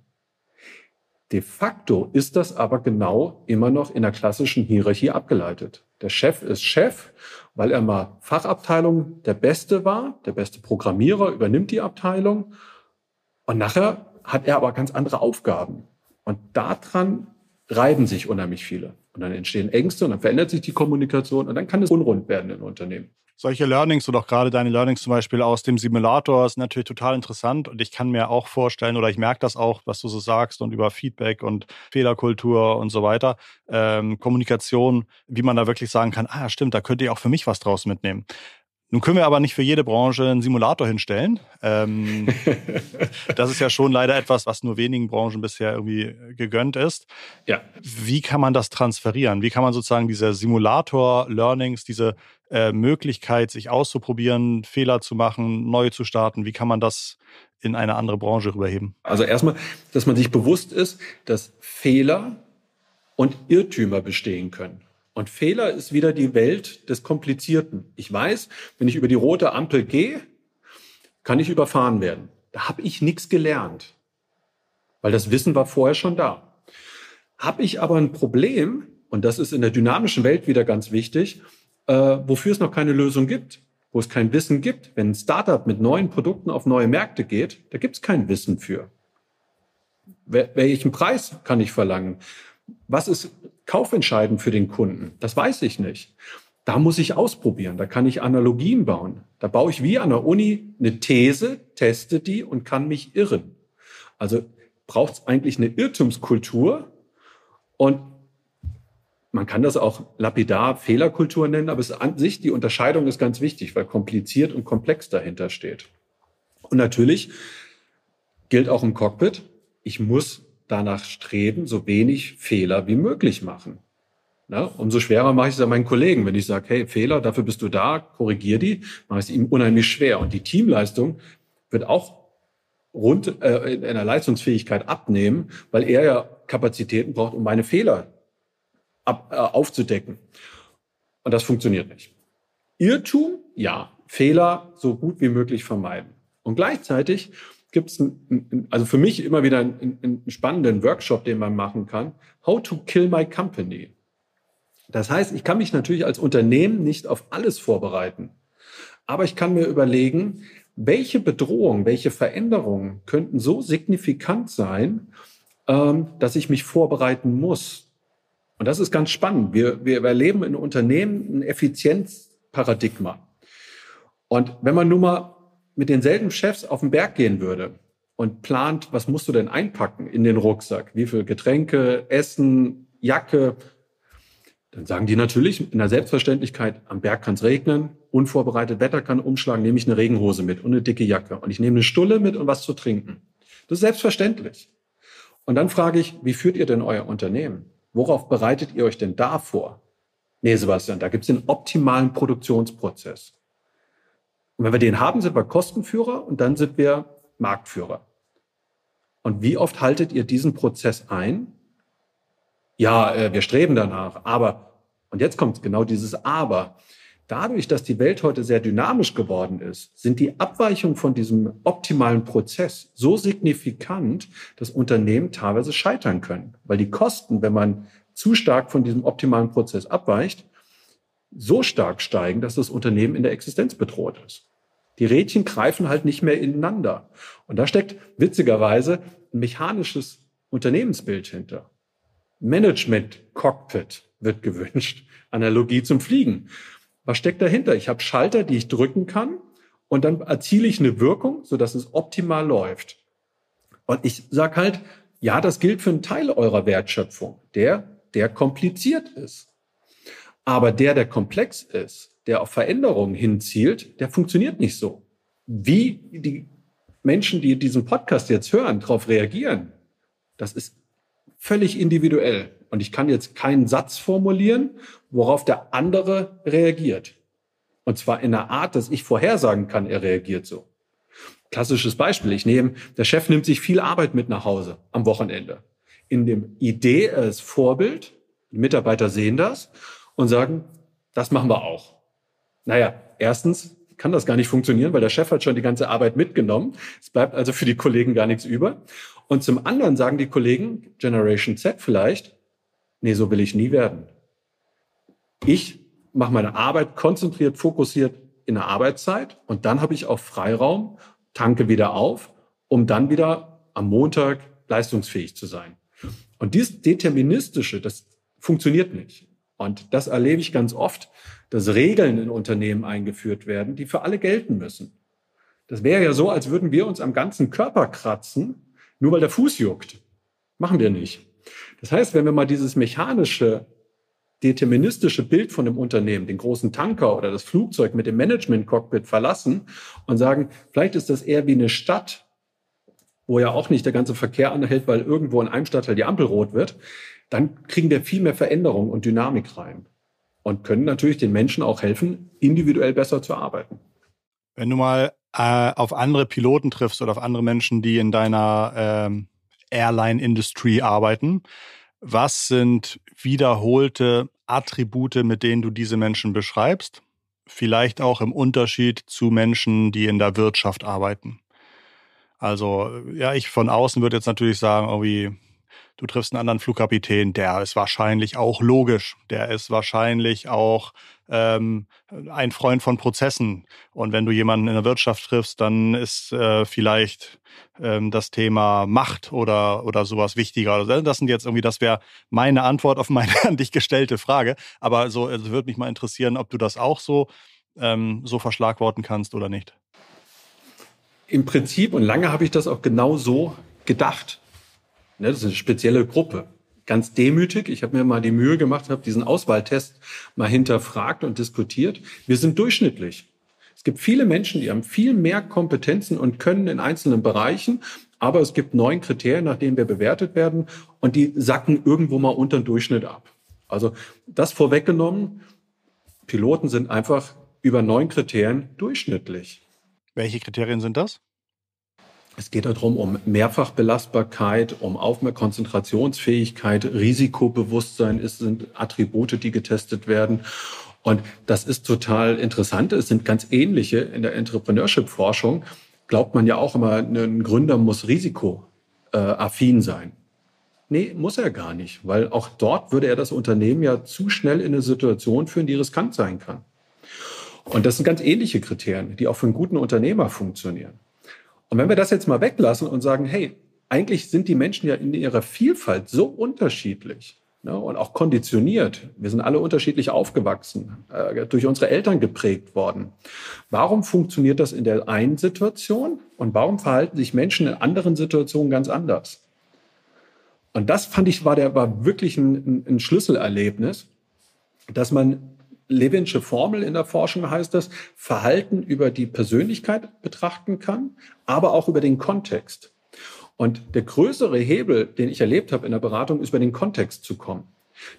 De facto ist das aber genau immer noch in der klassischen Hierarchie abgeleitet. Der Chef ist Chef, weil er mal Fachabteilung der Beste war, der beste Programmierer übernimmt die Abteilung und nachher hat er aber ganz andere Aufgaben. Und daran reiben sich unheimlich viele. Und dann entstehen Ängste und dann verändert sich die Kommunikation und dann kann es unrund werden in Unternehmen solche Learnings oder auch gerade deine Learnings zum Beispiel aus dem Simulator sind natürlich total interessant und ich kann mir auch vorstellen oder ich merke das auch, was du so sagst und über Feedback und Fehlerkultur und so weiter, ähm, Kommunikation, wie man da wirklich sagen kann, ah stimmt, da könnte ich auch für mich was draus mitnehmen. Nun können wir aber nicht für jede Branche einen Simulator hinstellen. Ähm, das ist ja schon leider etwas, was nur wenigen Branchen bisher irgendwie gegönnt ist. Ja. Wie kann man das transferieren? Wie kann man sozusagen diese Simulator-Learnings, diese äh, Möglichkeit, sich auszuprobieren, Fehler zu machen, neu zu starten, wie kann man das in eine andere Branche rüberheben? Also erstmal, dass man sich bewusst ist, dass Fehler und Irrtümer bestehen können. Und Fehler ist wieder die Welt des Komplizierten. Ich weiß, wenn ich über die rote Ampel gehe, kann ich überfahren werden. Da habe ich nichts gelernt, weil das Wissen war vorher schon da. Habe ich aber ein Problem, und das ist in der dynamischen Welt wieder ganz wichtig, äh, wofür es noch keine Lösung gibt, wo es kein Wissen gibt. Wenn ein Startup mit neuen Produkten auf neue Märkte geht, da gibt es kein Wissen für. Welchen Preis kann ich verlangen? Was ist kaufentscheidend für den Kunden? Das weiß ich nicht. Da muss ich ausprobieren. Da kann ich Analogien bauen. Da baue ich wie an der Uni eine These, teste die und kann mich irren. Also braucht es eigentlich eine Irrtumskultur und man kann das auch lapidar Fehlerkultur nennen, aber es an sich, die Unterscheidung ist ganz wichtig, weil kompliziert und komplex dahinter steht. Und natürlich gilt auch im Cockpit, ich muss danach streben, so wenig Fehler wie möglich machen. Na, umso schwerer mache ich es ja meinen Kollegen. Wenn ich sage, hey, Fehler, dafür bist du da, korrigier die, mache ich es ihm unheimlich schwer. Und die Teamleistung wird auch rund äh, in einer Leistungsfähigkeit abnehmen, weil er ja Kapazitäten braucht, um meine Fehler ab, äh, aufzudecken. Und das funktioniert nicht. Irrtum, ja. Fehler so gut wie möglich vermeiden. Und gleichzeitig gibt es also für mich immer wieder einen, einen spannenden Workshop, den man machen kann. How to kill my company. Das heißt, ich kann mich natürlich als Unternehmen nicht auf alles vorbereiten. Aber ich kann mir überlegen, welche Bedrohungen, welche Veränderungen könnten so signifikant sein, ähm, dass ich mich vorbereiten muss. Und das ist ganz spannend. Wir, wir erleben in Unternehmen ein Effizienzparadigma. Und wenn man nun mal mit denselben Chefs auf den Berg gehen würde und plant, was musst du denn einpacken in den Rucksack? Wie viel Getränke, Essen, Jacke? Dann sagen die natürlich in der Selbstverständlichkeit, am Berg kann es regnen, unvorbereitet Wetter kann umschlagen, nehme ich eine Regenhose mit und eine dicke Jacke. Und ich nehme eine Stulle mit und was zu trinken. Das ist selbstverständlich. Und dann frage ich, wie führt ihr denn euer Unternehmen? Worauf bereitet ihr euch denn da vor? Nee, Sebastian, da gibt es den optimalen Produktionsprozess. Und wenn wir den haben, sind wir Kostenführer und dann sind wir Marktführer. Und wie oft haltet ihr diesen Prozess ein? Ja, äh, wir streben danach, aber, und jetzt kommt genau dieses Aber. Dadurch, dass die Welt heute sehr dynamisch geworden ist, sind die Abweichungen von diesem optimalen Prozess so signifikant, dass Unternehmen teilweise scheitern können. Weil die Kosten, wenn man zu stark von diesem optimalen Prozess abweicht, so stark steigen, dass das Unternehmen in der Existenz bedroht ist. Die Rädchen greifen halt nicht mehr ineinander. Und da steckt witzigerweise ein mechanisches Unternehmensbild hinter. Management Cockpit wird gewünscht. Analogie zum Fliegen. Was steckt dahinter? Ich habe Schalter, die ich drücken kann und dann erziele ich eine Wirkung, sodass es optimal läuft. Und ich sage halt, ja, das gilt für einen Teil eurer Wertschöpfung, der, der kompliziert ist. Aber der, der komplex ist, der auf Veränderungen hinzielt, der funktioniert nicht so. Wie die Menschen, die diesen Podcast jetzt hören, darauf reagieren, das ist völlig individuell. Und ich kann jetzt keinen Satz formulieren, worauf der andere reagiert. Und zwar in einer Art, dass ich vorhersagen kann, er reagiert so. Klassisches Beispiel. Ich nehme, der Chef nimmt sich viel Arbeit mit nach Hause am Wochenende. In dem Idee, ist Vorbild. Die Mitarbeiter sehen das und sagen, das machen wir auch. Naja, erstens kann das gar nicht funktionieren, weil der Chef hat schon die ganze Arbeit mitgenommen. Es bleibt also für die Kollegen gar nichts über. Und zum anderen sagen die Kollegen, Generation Z vielleicht, nee, so will ich nie werden. Ich mache meine Arbeit konzentriert, fokussiert in der Arbeitszeit und dann habe ich auch Freiraum, tanke wieder auf, um dann wieder am Montag leistungsfähig zu sein. Und dieses Deterministische, das funktioniert nicht. Und das erlebe ich ganz oft, dass Regeln in Unternehmen eingeführt werden, die für alle gelten müssen. Das wäre ja so, als würden wir uns am ganzen Körper kratzen, nur weil der Fuß juckt. Machen wir nicht. Das heißt, wenn wir mal dieses mechanische, deterministische Bild von dem Unternehmen, den großen Tanker oder das Flugzeug mit dem Management-Cockpit verlassen und sagen, vielleicht ist das eher wie eine Stadt, wo ja auch nicht der ganze Verkehr anhält, weil irgendwo in einem Stadtteil die Ampel rot wird, dann kriegen wir viel mehr Veränderung und Dynamik rein und können natürlich den Menschen auch helfen, individuell besser zu arbeiten. Wenn du mal äh, auf andere Piloten triffst oder auf andere Menschen, die in deiner ähm, Airline-Industry arbeiten, was sind wiederholte Attribute, mit denen du diese Menschen beschreibst? Vielleicht auch im Unterschied zu Menschen, die in der Wirtschaft arbeiten. Also, ja, ich von außen würde jetzt natürlich sagen, irgendwie, du triffst einen anderen Flugkapitän, der ist wahrscheinlich auch logisch, der ist wahrscheinlich auch ähm, ein Freund von Prozessen. Und wenn du jemanden in der Wirtschaft triffst, dann ist äh, vielleicht ähm, das Thema Macht oder, oder sowas wichtiger. Also, das sind jetzt irgendwie, das wäre meine Antwort auf meine an dich gestellte Frage. Aber so, es würde mich mal interessieren, ob du das auch so, ähm, so verschlagworten kannst oder nicht. Im Prinzip und lange habe ich das auch genau so gedacht. Ne, das ist eine spezielle Gruppe. Ganz demütig. Ich habe mir mal die Mühe gemacht, habe diesen Auswahltest mal hinterfragt und diskutiert. Wir sind durchschnittlich. Es gibt viele Menschen, die haben viel mehr Kompetenzen und können in einzelnen Bereichen, aber es gibt neun Kriterien, nach denen wir bewertet werden und die sacken irgendwo mal unter den Durchschnitt ab. Also das vorweggenommen, Piloten sind einfach über neun Kriterien durchschnittlich. Welche Kriterien sind das? Es geht darum, um Mehrfachbelastbarkeit, um Aufmerksamkeit, Konzentrationsfähigkeit, Risikobewusstsein ist, sind Attribute, die getestet werden. Und das ist total interessant. Es sind ganz ähnliche in der Entrepreneurship-Forschung. Glaubt man ja auch immer, ein Gründer muss risikoaffin sein. Nee, muss er gar nicht, weil auch dort würde er das Unternehmen ja zu schnell in eine Situation führen, die riskant sein kann. Und das sind ganz ähnliche Kriterien, die auch für einen guten Unternehmer funktionieren. Und wenn wir das jetzt mal weglassen und sagen, hey, eigentlich sind die Menschen ja in ihrer Vielfalt so unterschiedlich ne, und auch konditioniert. Wir sind alle unterschiedlich aufgewachsen, äh, durch unsere Eltern geprägt worden. Warum funktioniert das in der einen Situation und warum verhalten sich Menschen in anderen Situationen ganz anders? Und das fand ich war der war wirklich ein, ein Schlüsselerlebnis, dass man Levinsche Formel in der Forschung heißt das, Verhalten über die Persönlichkeit betrachten kann, aber auch über den Kontext. Und der größere Hebel, den ich erlebt habe in der Beratung, ist über den Kontext zu kommen.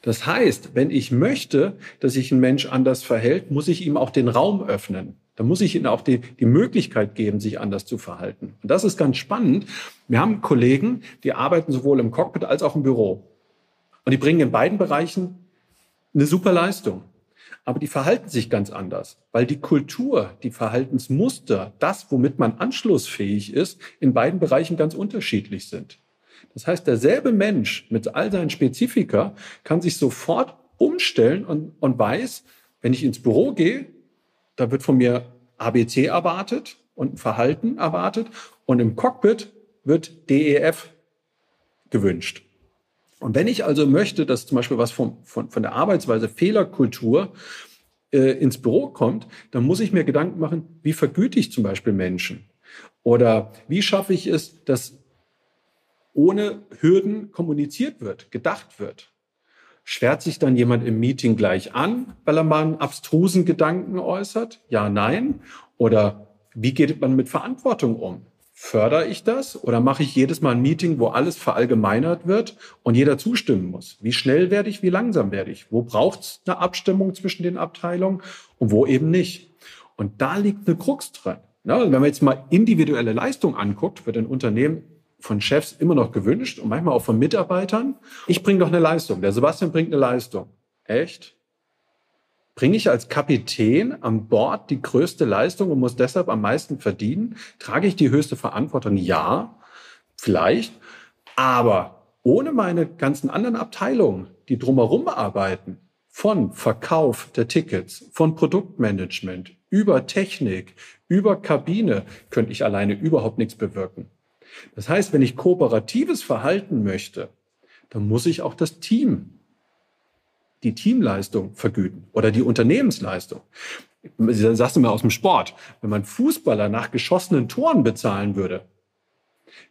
Das heißt, wenn ich möchte, dass sich ein Mensch anders verhält, muss ich ihm auch den Raum öffnen. Da muss ich ihm auch die, die Möglichkeit geben, sich anders zu verhalten. Und das ist ganz spannend. Wir haben Kollegen, die arbeiten sowohl im Cockpit als auch im Büro. Und die bringen in beiden Bereichen eine super Leistung aber die verhalten sich ganz anders, weil die Kultur, die Verhaltensmuster, das, womit man anschlussfähig ist, in beiden Bereichen ganz unterschiedlich sind. Das heißt, derselbe Mensch mit all seinen Spezifika kann sich sofort umstellen und, und weiß, wenn ich ins Büro gehe, da wird von mir ABC erwartet und Verhalten erwartet und im Cockpit wird DEF gewünscht. Und wenn ich also möchte, dass zum Beispiel was von, von, von der Arbeitsweise Fehlerkultur äh, ins Büro kommt, dann muss ich mir Gedanken machen, wie vergüte ich zum Beispiel Menschen? Oder wie schaffe ich es, dass ohne Hürden kommuniziert wird, gedacht wird? Schwert sich dann jemand im Meeting gleich an, weil er mal einen abstrusen Gedanken äußert? Ja, nein. Oder wie geht man mit Verantwortung um? Fördere ich das oder mache ich jedes Mal ein Meeting, wo alles verallgemeinert wird und jeder zustimmen muss? Wie schnell werde ich, wie langsam werde ich? Wo braucht es eine Abstimmung zwischen den Abteilungen und wo eben nicht? Und da liegt eine Krux drin. Ja, wenn man jetzt mal individuelle Leistung anguckt, wird ein Unternehmen von Chefs immer noch gewünscht und manchmal auch von Mitarbeitern. Ich bringe doch eine Leistung. Der Sebastian bringt eine Leistung. Echt? Bringe ich als Kapitän an Bord die größte Leistung und muss deshalb am meisten verdienen? Trage ich die höchste Verantwortung? Ja, vielleicht. Aber ohne meine ganzen anderen Abteilungen, die drumherum arbeiten, von Verkauf der Tickets, von Produktmanagement, über Technik, über Kabine, könnte ich alleine überhaupt nichts bewirken. Das heißt, wenn ich kooperatives Verhalten möchte, dann muss ich auch das Team die Teamleistung vergüten oder die Unternehmensleistung. Sagst du mal aus dem Sport, wenn man Fußballer nach geschossenen Toren bezahlen würde,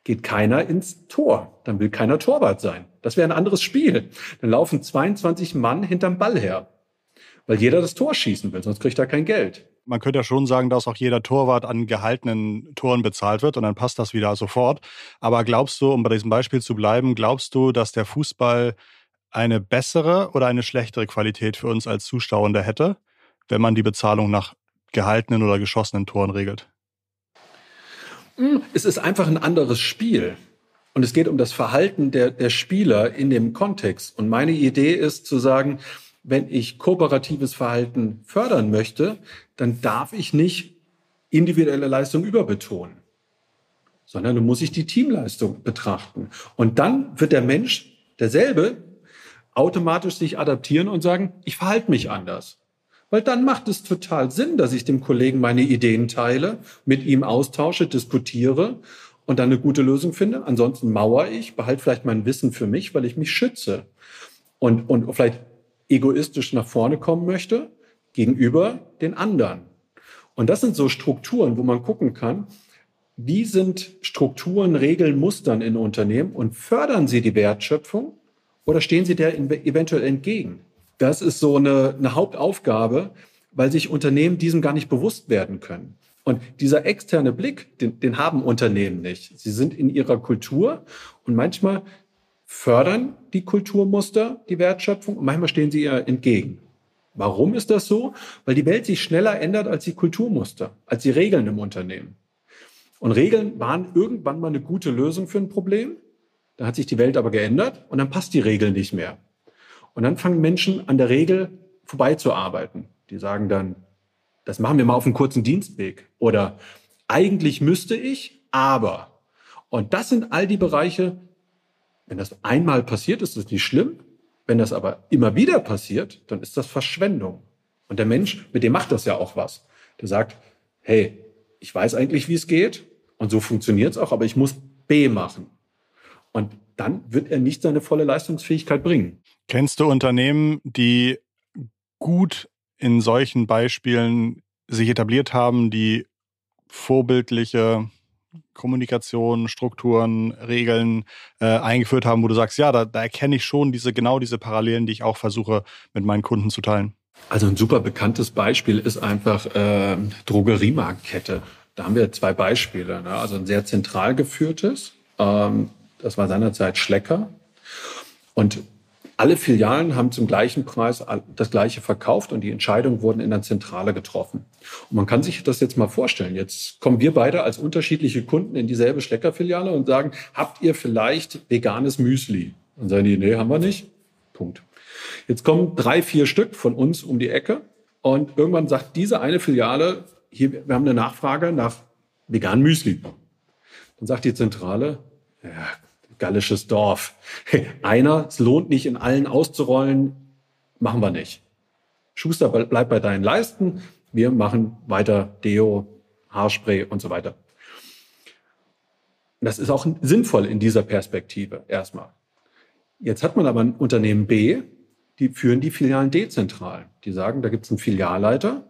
geht keiner ins Tor. Dann will keiner Torwart sein. Das wäre ein anderes Spiel. Dann laufen 22 Mann hinterm Ball her, weil jeder das Tor schießen will, sonst kriegt er kein Geld. Man könnte ja schon sagen, dass auch jeder Torwart an gehaltenen Toren bezahlt wird und dann passt das wieder sofort. Aber glaubst du, um bei diesem Beispiel zu bleiben, glaubst du, dass der Fußball eine bessere oder eine schlechtere Qualität für uns als Zuschauende hätte, wenn man die Bezahlung nach gehaltenen oder geschossenen Toren regelt? Hm, es ist einfach ein anderes Spiel. Und es geht um das Verhalten der, der Spieler in dem Kontext. Und meine Idee ist zu sagen, wenn ich kooperatives Verhalten fördern möchte, dann darf ich nicht individuelle Leistung überbetonen, sondern dann muss ich die Teamleistung betrachten. Und dann wird der Mensch derselbe automatisch sich adaptieren und sagen, ich verhalte mich anders. Weil dann macht es total Sinn, dass ich dem Kollegen meine Ideen teile, mit ihm austausche, diskutiere und dann eine gute Lösung finde. Ansonsten mauere ich, behalte vielleicht mein Wissen für mich, weil ich mich schütze und, und vielleicht egoistisch nach vorne kommen möchte gegenüber den anderen. Und das sind so Strukturen, wo man gucken kann, wie sind Strukturen, Regeln, Mustern in Unternehmen und fördern sie die Wertschöpfung oder stehen sie der eventuell entgegen? Das ist so eine, eine Hauptaufgabe, weil sich Unternehmen diesem gar nicht bewusst werden können. Und dieser externe Blick, den, den haben Unternehmen nicht. Sie sind in ihrer Kultur und manchmal fördern die Kulturmuster die Wertschöpfung und manchmal stehen sie ihr entgegen. Warum ist das so? Weil die Welt sich schneller ändert als die Kulturmuster, als die Regeln im Unternehmen. Und Regeln waren irgendwann mal eine gute Lösung für ein Problem. Da hat sich die Welt aber geändert und dann passt die Regel nicht mehr. Und dann fangen Menschen an der Regel vorbeizuarbeiten. Die sagen dann, das machen wir mal auf einem kurzen Dienstweg. Oder eigentlich müsste ich, aber. Und das sind all die Bereiche, wenn das einmal passiert, ist das nicht schlimm. Wenn das aber immer wieder passiert, dann ist das Verschwendung. Und der Mensch, mit dem macht das ja auch was. Der sagt, hey, ich weiß eigentlich, wie es geht und so funktioniert es auch, aber ich muss B machen. Und dann wird er nicht seine volle Leistungsfähigkeit bringen. Kennst du Unternehmen, die gut in solchen Beispielen sich etabliert haben, die vorbildliche Kommunikation, Strukturen, Regeln äh, eingeführt haben, wo du sagst, ja, da, da erkenne ich schon diese genau diese Parallelen, die ich auch versuche mit meinen Kunden zu teilen. Also ein super bekanntes Beispiel ist einfach äh, Drogeriemarktkette. Da haben wir zwei Beispiele. Ne? Also ein sehr zentral geführtes, ähm, das war seinerzeit Schlecker. Und alle Filialen haben zum gleichen Preis das gleiche verkauft und die Entscheidungen wurden in der Zentrale getroffen. Und man kann sich das jetzt mal vorstellen. Jetzt kommen wir beide als unterschiedliche Kunden in dieselbe Schleckerfiliale und sagen, habt ihr vielleicht veganes Müsli? Und sagen die, nee, haben wir nicht. Punkt. Jetzt kommen drei, vier Stück von uns um die Ecke und irgendwann sagt diese eine Filiale, hier, wir haben eine Nachfrage nach veganem Müsli. Dann sagt die Zentrale, ja, gallisches Dorf. Einer, es lohnt nicht in allen auszurollen, machen wir nicht. Schuster, bleib bei deinen Leisten. Wir machen weiter Deo, Haarspray und so weiter. Das ist auch sinnvoll in dieser Perspektive erstmal. Jetzt hat man aber ein Unternehmen B, die führen die Filialen dezentral. Die sagen, da gibt es einen Filialleiter,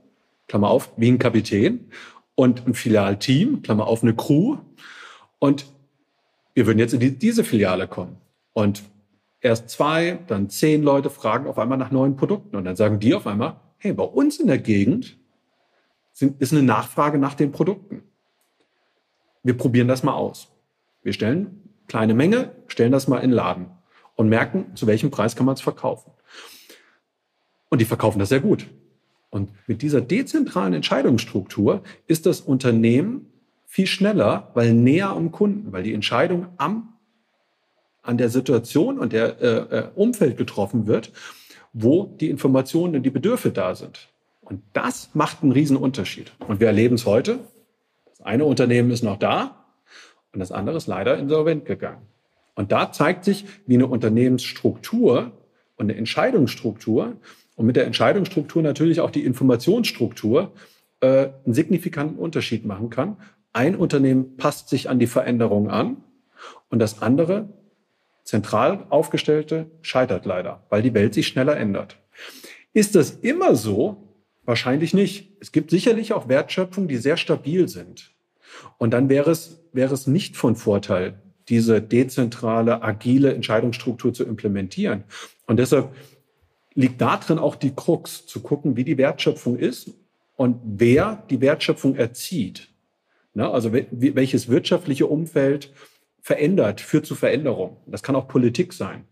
Klammer auf, wie ein Kapitän, und ein Filialteam, Klammer auf, eine Crew. Und wir würden jetzt in die, diese Filiale kommen. Und erst zwei, dann zehn Leute fragen auf einmal nach neuen Produkten. Und dann sagen die auf einmal, hey, bei uns in der Gegend sind, ist eine Nachfrage nach den Produkten. Wir probieren das mal aus. Wir stellen kleine Menge, stellen das mal in den Laden und merken, zu welchem Preis kann man es verkaufen. Und die verkaufen das sehr gut. Und mit dieser dezentralen Entscheidungsstruktur ist das Unternehmen viel schneller, weil näher am Kunden, weil die Entscheidung am, an der Situation und der äh, äh, Umfeld getroffen wird, wo die Informationen und die Bedürfe da sind. Und das macht einen riesen Unterschied. Und wir erleben es heute. Das eine Unternehmen ist noch da und das andere ist leider insolvent gegangen. Und da zeigt sich, wie eine Unternehmensstruktur und eine Entscheidungsstruktur und mit der Entscheidungsstruktur natürlich auch die Informationsstruktur äh, einen signifikanten Unterschied machen kann ein Unternehmen passt sich an die Veränderung an und das andere, zentral aufgestellte, scheitert leider, weil die Welt sich schneller ändert. Ist das immer so? Wahrscheinlich nicht. Es gibt sicherlich auch Wertschöpfungen, die sehr stabil sind. Und dann wäre es, wäre es nicht von Vorteil, diese dezentrale, agile Entscheidungsstruktur zu implementieren. Und deshalb liegt darin auch die Krux, zu gucken, wie die Wertschöpfung ist und wer die Wertschöpfung erzieht. Ne? Also welches wirtschaftliche Umfeld verändert, führt zu Veränderung. Das kann auch Politik sein.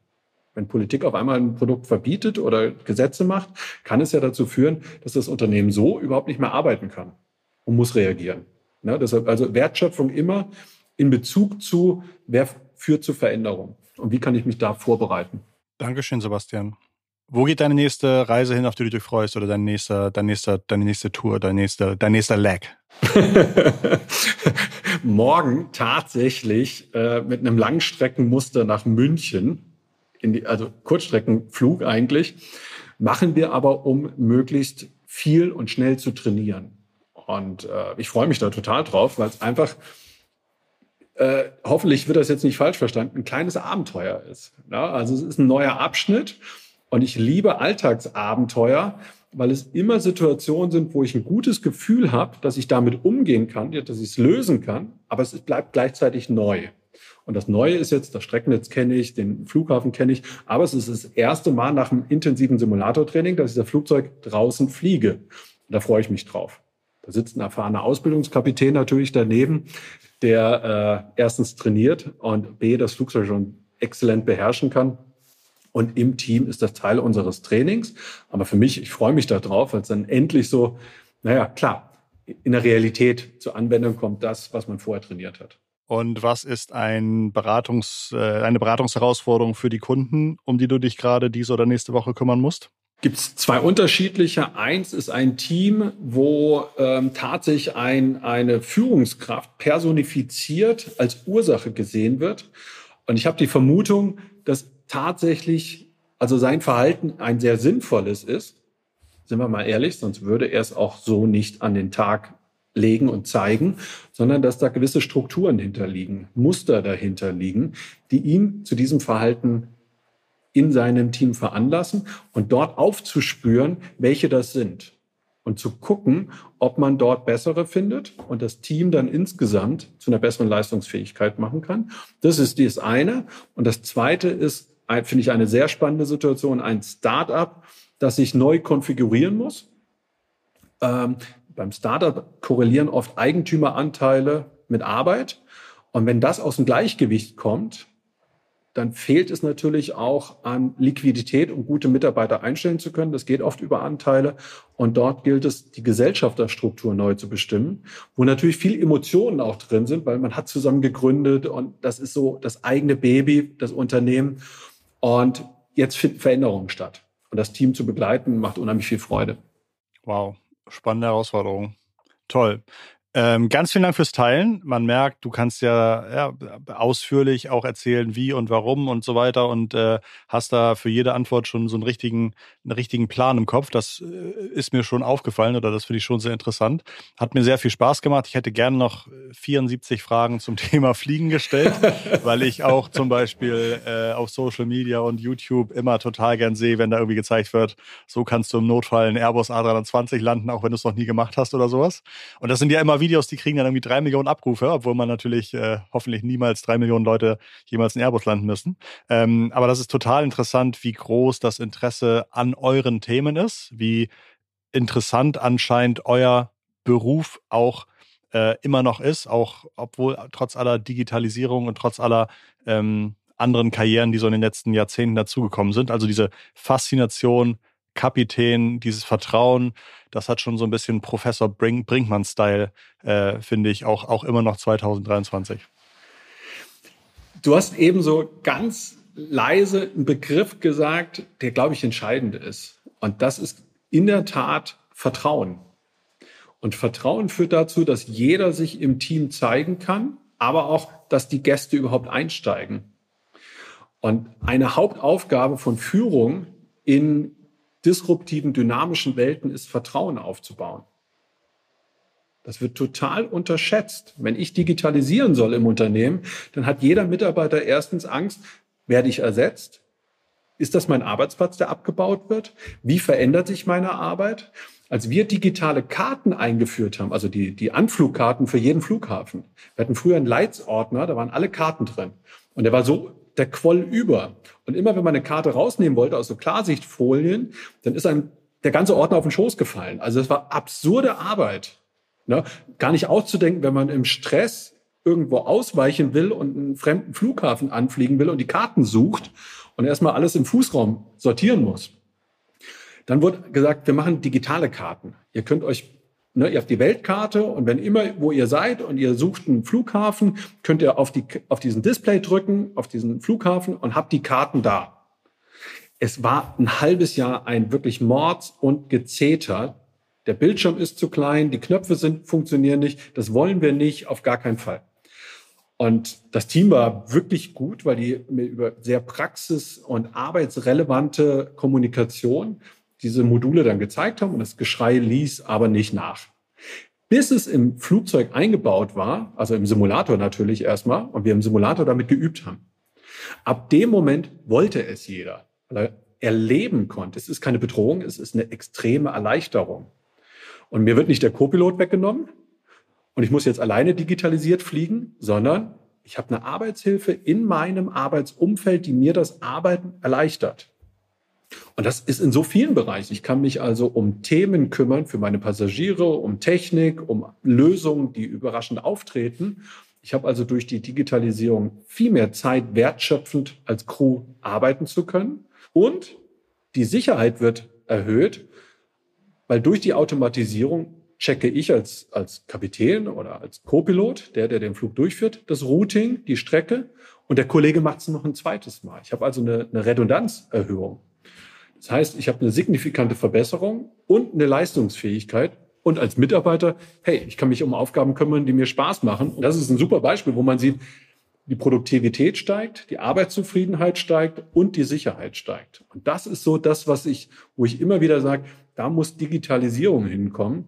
Wenn Politik auf einmal ein Produkt verbietet oder Gesetze macht, kann es ja dazu führen, dass das Unternehmen so überhaupt nicht mehr arbeiten kann und muss reagieren. Ne? Deshalb also Wertschöpfung immer in Bezug zu, wer führt zu Veränderung und wie kann ich mich da vorbereiten. Dankeschön, Sebastian. Wo geht deine nächste Reise hin, auf die du dich freust, oder dein nächster, dein nächster, deine nächste Tour, dein nächster, dein nächster Leg? Morgen tatsächlich äh, mit einem Langstreckenmuster nach München, die, also Kurzstreckenflug eigentlich, machen wir aber, um möglichst viel und schnell zu trainieren. Und äh, ich freue mich da total drauf, weil es einfach äh, hoffentlich wird das jetzt nicht falsch verstanden, ein kleines Abenteuer ist. Ja, also es ist ein neuer Abschnitt und ich liebe Alltagsabenteuer, weil es immer Situationen sind, wo ich ein gutes Gefühl habe, dass ich damit umgehen kann, dass ich es lösen kann, aber es bleibt gleichzeitig neu. Und das Neue ist jetzt, das Streckennetz kenne ich, den Flughafen kenne ich, aber es ist das erste Mal nach einem intensiven Simulatortraining, dass ich das Flugzeug draußen fliege. Und da freue ich mich drauf. Da sitzt ein erfahrener Ausbildungskapitän natürlich daneben, der äh, erstens trainiert und b das Flugzeug schon exzellent beherrschen kann. Und im Team ist das Teil unseres Trainings. Aber für mich, ich freue mich darauf, weil es dann endlich so, naja, klar, in der Realität zur Anwendung kommt das, was man vorher trainiert hat. Und was ist ein Beratungs, äh, eine Beratungsherausforderung für die Kunden, um die du dich gerade diese oder nächste Woche kümmern musst? Gibt es zwei unterschiedliche. Eins ist ein Team, wo ähm, tatsächlich ein, eine Führungskraft personifiziert als Ursache gesehen wird. Und ich habe die Vermutung, dass tatsächlich, also sein Verhalten ein sehr sinnvolles ist, sind wir mal ehrlich, sonst würde er es auch so nicht an den Tag legen und zeigen, sondern dass da gewisse Strukturen hinterliegen, Muster dahinter liegen, die ihn zu diesem Verhalten in seinem Team veranlassen und dort aufzuspüren, welche das sind und zu gucken, ob man dort bessere findet und das Team dann insgesamt zu einer besseren Leistungsfähigkeit machen kann. Das ist das eine. Und das zweite ist, finde ich eine sehr spannende Situation, ein Startup, das sich neu konfigurieren muss. Ähm, beim Startup korrelieren oft Eigentümeranteile mit Arbeit. Und wenn das aus dem Gleichgewicht kommt, dann fehlt es natürlich auch an Liquidität, um gute Mitarbeiter einstellen zu können. Das geht oft über Anteile. Und dort gilt es, die Gesellschafterstruktur neu zu bestimmen, wo natürlich viel Emotionen auch drin sind, weil man hat zusammen gegründet und das ist so das eigene Baby, das Unternehmen. Und jetzt finden Veränderungen statt. Und das Team zu begleiten, macht unheimlich viel Freude. Wow, spannende Herausforderung. Toll. Ähm, ganz vielen Dank fürs Teilen. Man merkt, du kannst ja, ja, ausführlich auch erzählen, wie und warum und so weiter und äh, hast da für jede Antwort schon so einen richtigen, einen richtigen Plan im Kopf. Das äh, ist mir schon aufgefallen oder das finde ich schon sehr interessant. Hat mir sehr viel Spaß gemacht. Ich hätte gerne noch 74 Fragen zum Thema Fliegen gestellt, weil ich auch zum Beispiel äh, auf Social Media und YouTube immer total gern sehe, wenn da irgendwie gezeigt wird, so kannst du im Notfall einen Airbus A320 landen, auch wenn du es noch nie gemacht hast oder sowas. Und das sind ja immer wieder Videos, die kriegen dann irgendwie drei Millionen Abrufe, obwohl man natürlich äh, hoffentlich niemals drei Millionen Leute jemals in Airbus landen müssen. Ähm, aber das ist total interessant, wie groß das Interesse an euren Themen ist, wie interessant anscheinend euer Beruf auch äh, immer noch ist, auch obwohl trotz aller Digitalisierung und trotz aller ähm, anderen Karrieren, die so in den letzten Jahrzehnten dazugekommen sind. Also diese Faszination Kapitän, dieses Vertrauen, das hat schon so ein bisschen Professor Brink, Brinkmann-Style, äh, finde ich, auch, auch immer noch 2023. Du hast eben so ganz leise einen Begriff gesagt, der, glaube ich, entscheidend ist. Und das ist in der Tat Vertrauen. Und Vertrauen führt dazu, dass jeder sich im Team zeigen kann, aber auch, dass die Gäste überhaupt einsteigen. Und eine Hauptaufgabe von Führung in disruptiven, dynamischen Welten ist Vertrauen aufzubauen. Das wird total unterschätzt. Wenn ich digitalisieren soll im Unternehmen, dann hat jeder Mitarbeiter erstens Angst, werde ich ersetzt? Ist das mein Arbeitsplatz, der abgebaut wird? Wie verändert sich meine Arbeit? Als wir digitale Karten eingeführt haben, also die, die Anflugkarten für jeden Flughafen, wir hatten früher einen Leitsordner, da waren alle Karten drin. Und der war so, der quoll über. Und immer wenn man eine Karte rausnehmen wollte aus so Klarsichtfolien, dann ist einem der ganze Ordner auf den Schoß gefallen. Also es war absurde Arbeit. Ne? Gar nicht auszudenken, wenn man im Stress irgendwo ausweichen will und einen fremden Flughafen anfliegen will und die Karten sucht und erstmal alles im Fußraum sortieren muss. Dann wurde gesagt, wir machen digitale Karten. Ihr könnt euch, ne, ihr habt die Weltkarte und wenn immer, wo ihr seid und ihr sucht einen Flughafen, könnt ihr auf, die, auf diesen Display drücken, auf diesen Flughafen und habt die Karten da. Es war ein halbes Jahr ein wirklich Mords und Gezeter. Der Bildschirm ist zu klein, die Knöpfe sind, funktionieren nicht. Das wollen wir nicht, auf gar keinen Fall. Und das Team war wirklich gut, weil die mir über sehr praxis- und arbeitsrelevante Kommunikation diese Module dann gezeigt haben und das Geschrei ließ aber nicht nach. Bis es im Flugzeug eingebaut war, also im Simulator natürlich erstmal, und wir im Simulator damit geübt haben. Ab dem Moment wollte es jeder, weil er erleben konnte. Es ist keine Bedrohung, es ist eine extreme Erleichterung. Und mir wird nicht der Co-Pilot weggenommen und ich muss jetzt alleine digitalisiert fliegen, sondern ich habe eine Arbeitshilfe in meinem Arbeitsumfeld, die mir das Arbeiten erleichtert. Und das ist in so vielen Bereichen. Ich kann mich also um Themen kümmern für meine Passagiere, um Technik, um Lösungen, die überraschend auftreten. Ich habe also durch die Digitalisierung viel mehr Zeit, wertschöpfend als Crew arbeiten zu können. Und die Sicherheit wird erhöht, weil durch die Automatisierung checke ich als, als Kapitän oder als Co-Pilot, der, der den Flug durchführt, das Routing, die Strecke und der Kollege macht es noch ein zweites Mal. Ich habe also eine, eine Redundanzerhöhung. Das heißt, ich habe eine signifikante Verbesserung und eine Leistungsfähigkeit. Und als Mitarbeiter, hey, ich kann mich um Aufgaben kümmern, die mir Spaß machen. Und das ist ein super Beispiel, wo man sieht, die Produktivität steigt, die Arbeitszufriedenheit steigt und die Sicherheit steigt. Und das ist so das, was ich, wo ich immer wieder sage, da muss Digitalisierung hinkommen,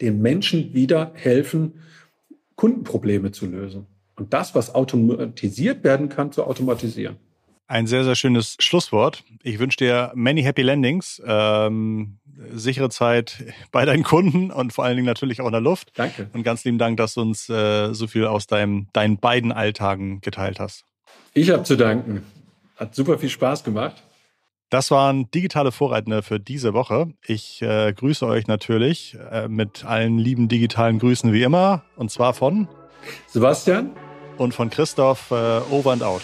den Menschen wieder helfen, Kundenprobleme zu lösen. Und das, was automatisiert werden kann, zu automatisieren. Ein sehr, sehr schönes Schlusswort. Ich wünsche dir many happy landings, ähm, sichere Zeit bei deinen Kunden und vor allen Dingen natürlich auch in der Luft. Danke. Und ganz lieben Dank, dass du uns äh, so viel aus deinem, deinen beiden Alltagen geteilt hast. Ich habe zu danken. Hat super viel Spaß gemacht. Das waren digitale Vorreiter für diese Woche. Ich äh, grüße euch natürlich äh, mit allen lieben digitalen Grüßen wie immer. Und zwar von Sebastian und von Christoph äh, Over and Out.